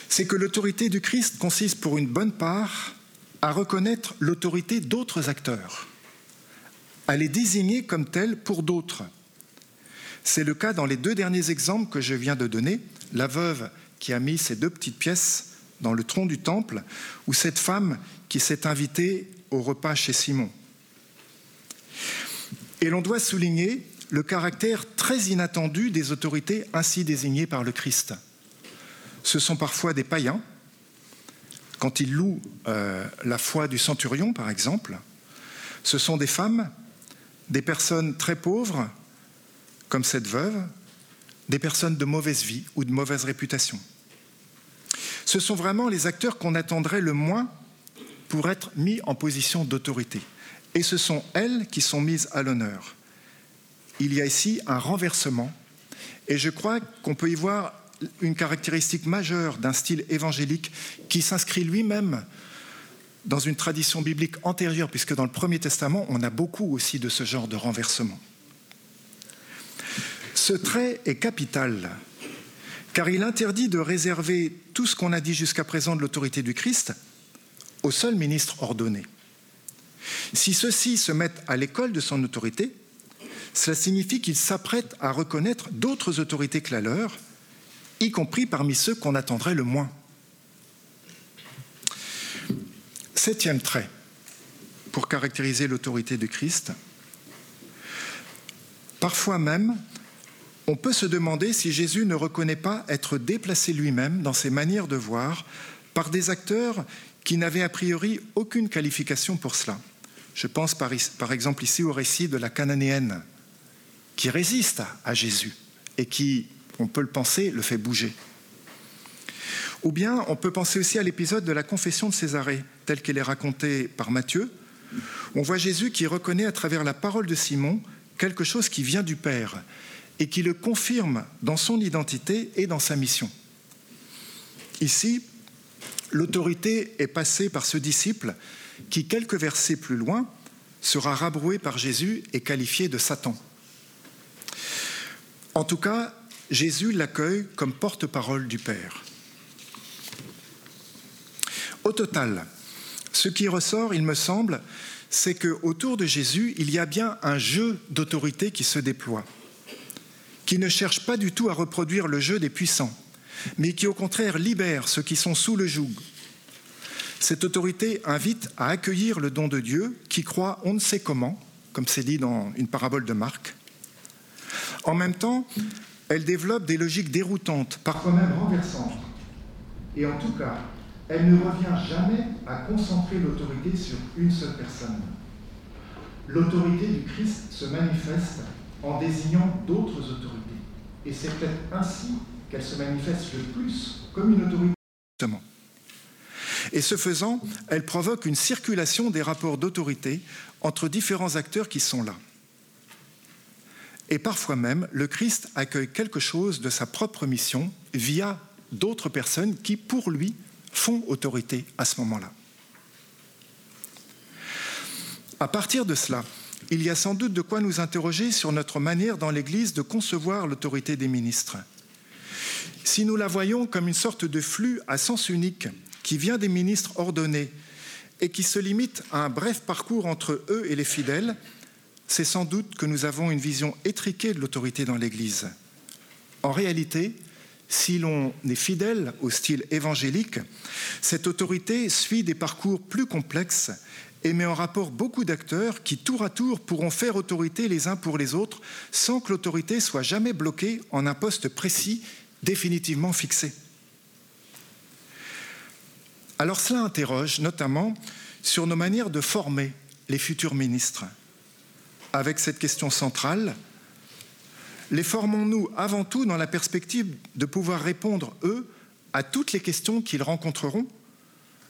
C'est que l'autorité du Christ consiste pour une bonne part à reconnaître l'autorité d'autres acteurs, à les désigner comme tels pour d'autres. C'est le cas dans les deux derniers exemples que je viens de donner, la veuve qui a mis ses deux petites pièces dans le tronc du temple, ou cette femme qui s'est invitée au repas chez Simon. Et l'on doit souligner le caractère très inattendu des autorités ainsi désignées par le Christ. Ce sont parfois des païens, quand ils louent euh, la foi du centurion, par exemple. Ce sont des femmes, des personnes très pauvres, comme cette veuve, des personnes de mauvaise vie ou de mauvaise réputation. Ce sont vraiment les acteurs qu'on attendrait le moins pour être mis en position d'autorité. Et ce sont elles qui sont mises à l'honneur. Il y a ici un renversement, et je crois qu'on peut y voir une caractéristique majeure d'un style évangélique qui s'inscrit lui-même dans une tradition biblique antérieure, puisque dans le Premier Testament, on a beaucoup aussi de ce genre de renversement. Ce trait est capital, car il interdit de réserver tout ce qu'on a dit jusqu'à présent de l'autorité du Christ au seul ministre ordonné. Si ceux-ci se mettent à l'école de son autorité, cela signifie qu'ils s'apprêtent à reconnaître d'autres autorités que la leur, y compris parmi ceux qu'on attendrait le moins. Septième trait, pour caractériser l'autorité du Christ, parfois même, on peut se demander si Jésus ne reconnaît pas être déplacé lui-même dans ses manières de voir par des acteurs qui n'avaient a priori aucune qualification pour cela. Je pense par, exemple ici au récit de la cananéenne qui résiste à Jésus et qui, on peut le penser, le fait bouger. Ou bien on peut penser aussi à l'épisode de la confession de Césarée, telle qu'elle est racontée par Matthieu. On voit Jésus qui reconnaît à travers la parole de Simon quelque chose qui vient du Père et qui le confirme dans son identité et dans sa mission. Ici, l'autorité est passée par ce disciple qui, quelques versets plus loin, sera rabroué par Jésus et qualifié de Satan. En tout cas, Jésus l'accueille comme porte-parole du Père. Au total, ce qui ressort, il me semble, c'est qu'autour de Jésus, il y a bien un jeu d'autorité qui se déploie qui ne cherche pas du tout à reproduire le jeu des puissants, mais qui au contraire libère ceux qui sont sous le joug. Cette autorité invite à accueillir le don de Dieu qui croit on ne sait comment, comme c'est dit dans une parabole de Marc. En même temps, elle développe des logiques déroutantes, parfois même renversantes. Et en tout cas, elle ne revient jamais à concentrer l'autorité sur une seule personne. L'autorité du Christ se manifeste en désignant d'autres autorités. Et c'est peut-être ainsi qu'elle se manifeste le plus comme une autorité. Et ce faisant, elle provoque une circulation des rapports d'autorité entre différents acteurs qui sont là. Et parfois même, le Christ accueille quelque chose de sa propre mission via d'autres personnes qui, pour lui, font autorité à ce moment-là. À partir de cela, il y a sans doute de quoi nous interroger sur notre manière dans l'Église de concevoir l'autorité des ministres. Si nous la voyons comme une sorte de flux à sens unique qui vient des ministres ordonnés et qui se limite à un bref parcours entre eux et les fidèles, c'est sans doute que nous avons une vision étriquée de l'autorité dans l'Église. En réalité, si l'on est fidèle au style évangélique, cette autorité suit des parcours plus complexes et met en rapport beaucoup d'acteurs qui, tour à tour, pourront faire autorité les uns pour les autres sans que l'autorité soit jamais bloquée en un poste précis, définitivement fixé. Alors cela interroge notamment sur nos manières de former les futurs ministres, avec cette question centrale, Les formons-nous avant tout dans la perspective de pouvoir répondre, eux, à toutes les questions qu'ils rencontreront,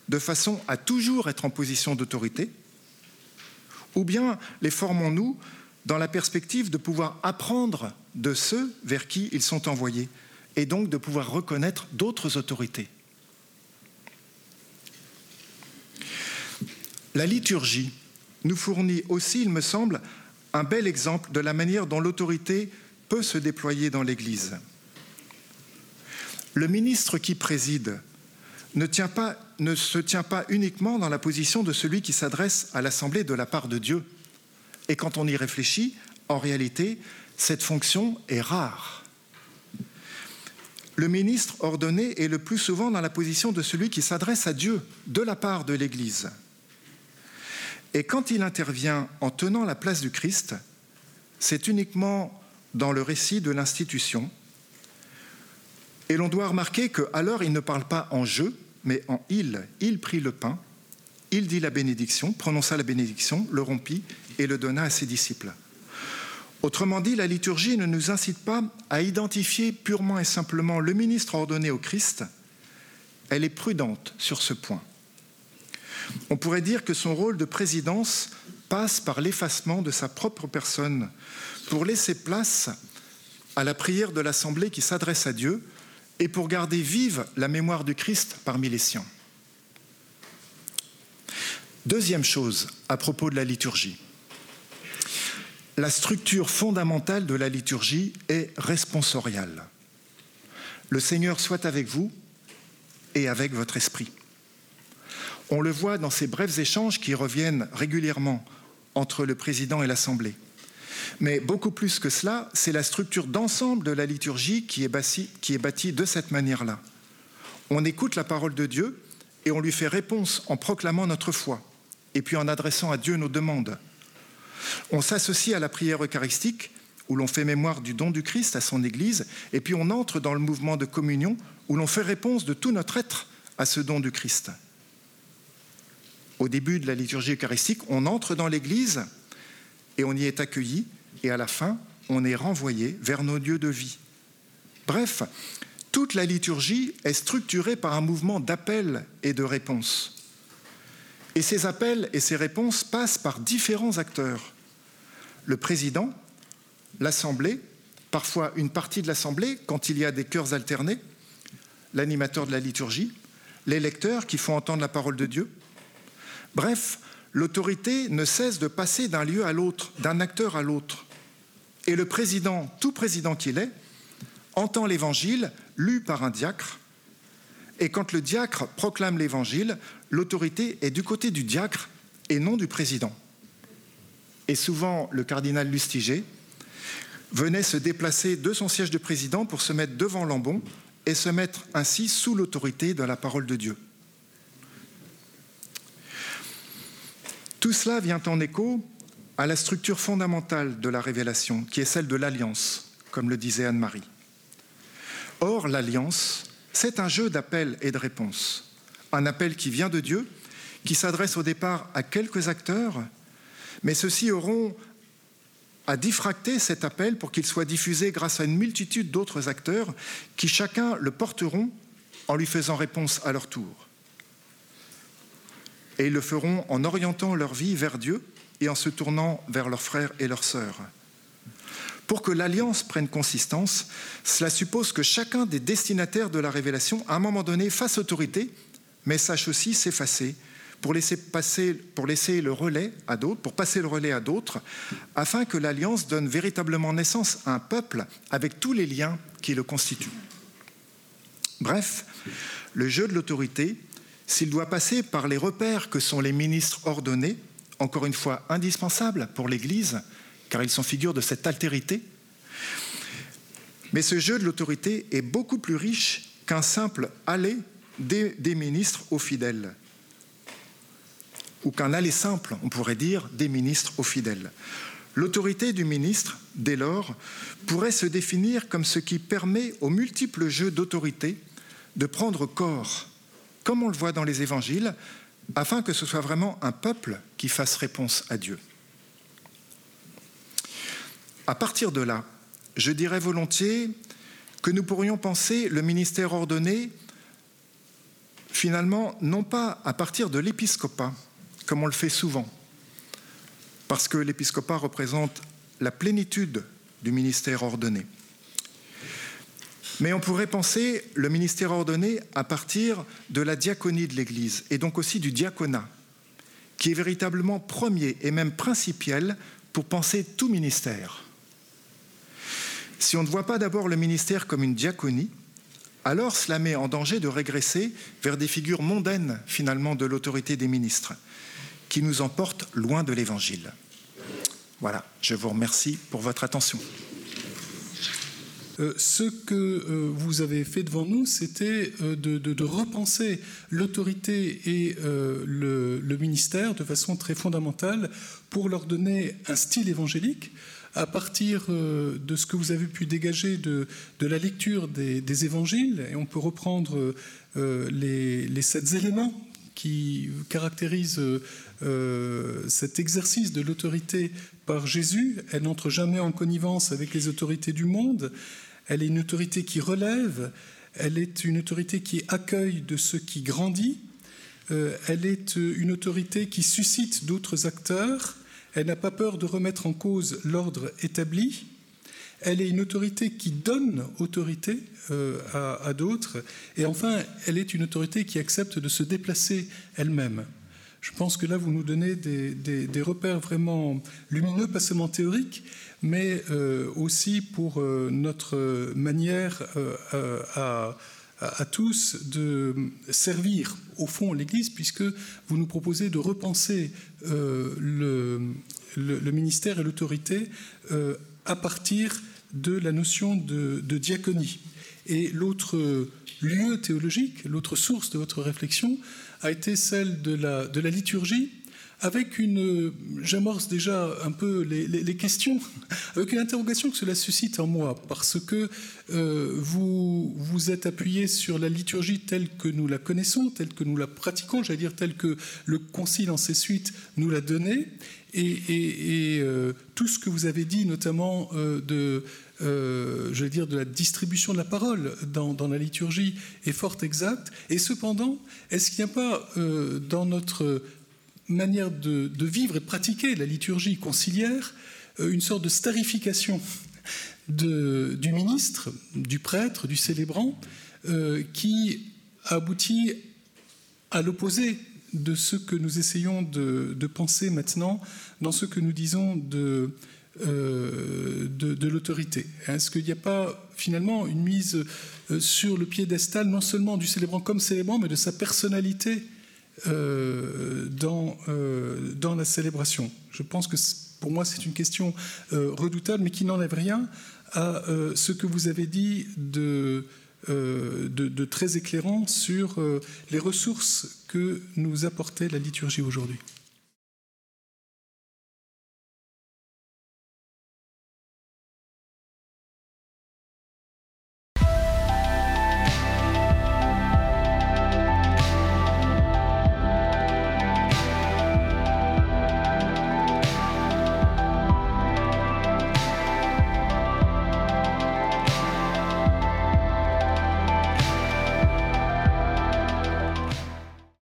de façon à toujours être en position d'autorité? Ou bien les formons-nous dans la perspective de pouvoir apprendre de ceux vers qui ils sont envoyés et donc de pouvoir reconnaître d'autres autorités? La liturgie nous fournit aussi, il me semble, un bel exemple de la manière dont l'autorité peut se déployer dans l'Église. Le ministre qui préside ne, se tient pas uniquement dans la position de celui qui s'adresse à l'Assemblée de la part de Dieu. Et quand on y réfléchit, en réalité, cette fonction est rare. Le ministre ordonné est le plus souvent dans la position de celui qui s'adresse à Dieu de la part de l'Église. Et quand il intervient en tenant la place du Christ, c'est uniquement dans le récit de l'institution. Et l'on doit remarquer qu'alors il ne parle pas en je, mais en il. Il prit le pain, il dit la bénédiction, prononça la bénédiction, le rompit et le donna à ses disciples. Autrement dit, la liturgie ne nous incite pas à identifier purement et simplement le ministre ordonné au Christ, elle est prudente sur ce point. On pourrait dire que son rôle de présidence passe par l'effacement de sa propre personne pour laisser place à la prière de l'Assemblée qui s'adresse à Dieu et pour garder vive la mémoire du Christ parmi les siens. Deuxième chose à propos de la liturgie. La structure fondamentale de la liturgie est responsoriale. Le Seigneur soit avec vous et avec votre esprit. On le voit dans ces brefs échanges qui reviennent régulièrement entre le président et l'Assemblée. Mais beaucoup plus que cela, c'est la structure d'ensemble de la liturgie qui est, bâtie, de cette manière-là. On écoute la parole de Dieu et on lui fait réponse en proclamant notre foi et puis en adressant à Dieu nos demandes. On s'associe à la prière eucharistique où l'on fait mémoire du don du Christ à son Église et puis on entre dans le mouvement de communion où l'on fait réponse de tout notre être à ce don du Christ au début de la liturgie eucharistique, on entre dans l'Église et on y est accueilli, et à la fin, on est renvoyé vers nos lieux de vie. Bref, toute la liturgie est structurée par un mouvement d'appel et de réponse. Et ces appels et ces réponses passent par différents acteurs. Le président, l'Assemblée, parfois une partie de l'Assemblée quand il y a des chœurs alternés, l'animateur de la liturgie, les lecteurs qui font entendre la parole de Dieu, Bref, l'autorité ne cesse de passer d'un lieu à l'autre, d'un acteur à l'autre. Et le président, tout président qu'il est, entend l'évangile lu par un diacre. Et quand le diacre proclame l'évangile, l'autorité est du côté du diacre et non du président. Et souvent, le cardinal Lustiger venait se déplacer de son siège de président pour se mettre devant l'ambon et se mettre ainsi sous l'autorité de la parole de Dieu. Tout cela vient en écho à la structure fondamentale de la révélation, qui est celle de l'alliance, comme le disait Anne-Marie. Or, l'alliance, c'est un jeu d'appel et de réponse. Un appel qui vient de Dieu, qui s'adresse au départ à quelques acteurs, mais ceux-ci auront à diffracter cet appel pour qu'il soit diffusé grâce à une multitude d'autres acteurs qui chacun le porteront en lui faisant réponse à leur tour et ils le feront en orientant leur vie vers Dieu et en se tournant vers leurs frères et leurs sœurs. Pour que l'alliance prenne consistance, cela suppose que chacun des destinataires de la révélation, à un moment donné, fasse autorité, mais sache aussi s'effacer pour laisser, pour laisser le relais à d'autres, pour passer le relais à d'autres, afin que l'alliance donne véritablement naissance à un peuple avec tous les liens qui le constituent. Bref, le jeu de l'autorité s'il doit passer par les repères que sont les ministres ordonnés, encore une fois indispensables pour l'Église, car ils sont figures de cette altérité, mais ce jeu de l'autorité est beaucoup plus riche qu'un simple aller des, des, ministres aux fidèles, ou qu'un aller simple, on pourrait dire, des ministres aux fidèles. L'autorité du ministre, dès lors, pourrait se définir comme ce qui permet aux multiples jeux d'autorité de prendre corps comme on le voit dans les évangiles, afin que ce soit vraiment un peuple qui fasse réponse à Dieu. À partir de là, je dirais volontiers que nous pourrions penser le ministère ordonné finalement non pas à partir de l'épiscopat, comme on le fait souvent, parce que l'épiscopat représente la plénitude du ministère ordonné. Mais on pourrait penser le ministère ordonné à partir de la diaconie de l'Église et donc aussi du diaconat, qui est véritablement premier et même principiel pour penser tout ministère. Si on ne voit pas d'abord le ministère comme une diaconie, alors cela met en danger de régresser vers des figures mondaines finalement de l'autorité des ministres, qui nous emportent loin de l'Évangile. Voilà, je vous remercie pour votre attention. Euh, ce que euh, vous avez fait devant nous, c'était euh, de, repenser l'autorité et le, ministère de façon très fondamentale pour leur donner un style évangélique à partir de ce que vous avez pu dégager de, la lecture des, évangiles. Et on peut reprendre les, les sept éléments qui caractérisent cet exercice de l'autorité par Jésus. Elle n'entre jamais en connivence avec les autorités du monde elle est une autorité qui relève, elle est une autorité qui accueille de ce qui grandit, euh, elle est une autorité qui suscite d'autres acteurs, elle n'a pas peur de remettre en cause l'ordre établi, elle est une autorité qui donne autorité euh, à, d'autres, et enfin, elle est une autorité qui accepte de se déplacer elle-même. Je pense que là, vous nous donnez des repères vraiment lumineux, pas seulement théoriques, mais euh, aussi pour euh, notre manière euh, à, tous de servir au fond l'Église, puisque vous nous proposez de repenser le, ministère et l'autorité à partir de la notion de, diaconie. Et l'autre lieu théologique, l'autre source de votre réflexion, a été celle de la liturgie avec une, j'amorce déjà un peu les, questions, avec une interrogation que cela suscite en moi, parce que euh, vous vous êtes appuyé sur la liturgie telle que nous la connaissons, telle que nous la pratiquons, j'allais dire telle que le Concile en ses suites nous l'a donnée, et, euh, tout ce que vous avez dit, notamment euh, de je dire, de la distribution de la parole dans, la liturgie est fort exact. Et cependant, est-ce qu'il n'y a pas dans notre manière de, vivre et de pratiquer la liturgie conciliaire euh, une sorte de starification du ministre, du prêtre, du célébrant, euh, qui aboutit à l'opposé de ce que nous essayons de, penser maintenant dans ce que nous disons de, euh, de, l'autorité. Est-ce qu'il n'y a pas finalement une mise sur le piédestal non seulement du célébrant comme célébrant, mais de sa personnalité euh, dans, euh, la célébration? Je pense que pour moi c'est une question euh, redoutable, mais qui n'enlève rien à ce que vous avez dit de très éclairant sur les ressources que nous apportait la liturgie aujourd'hui.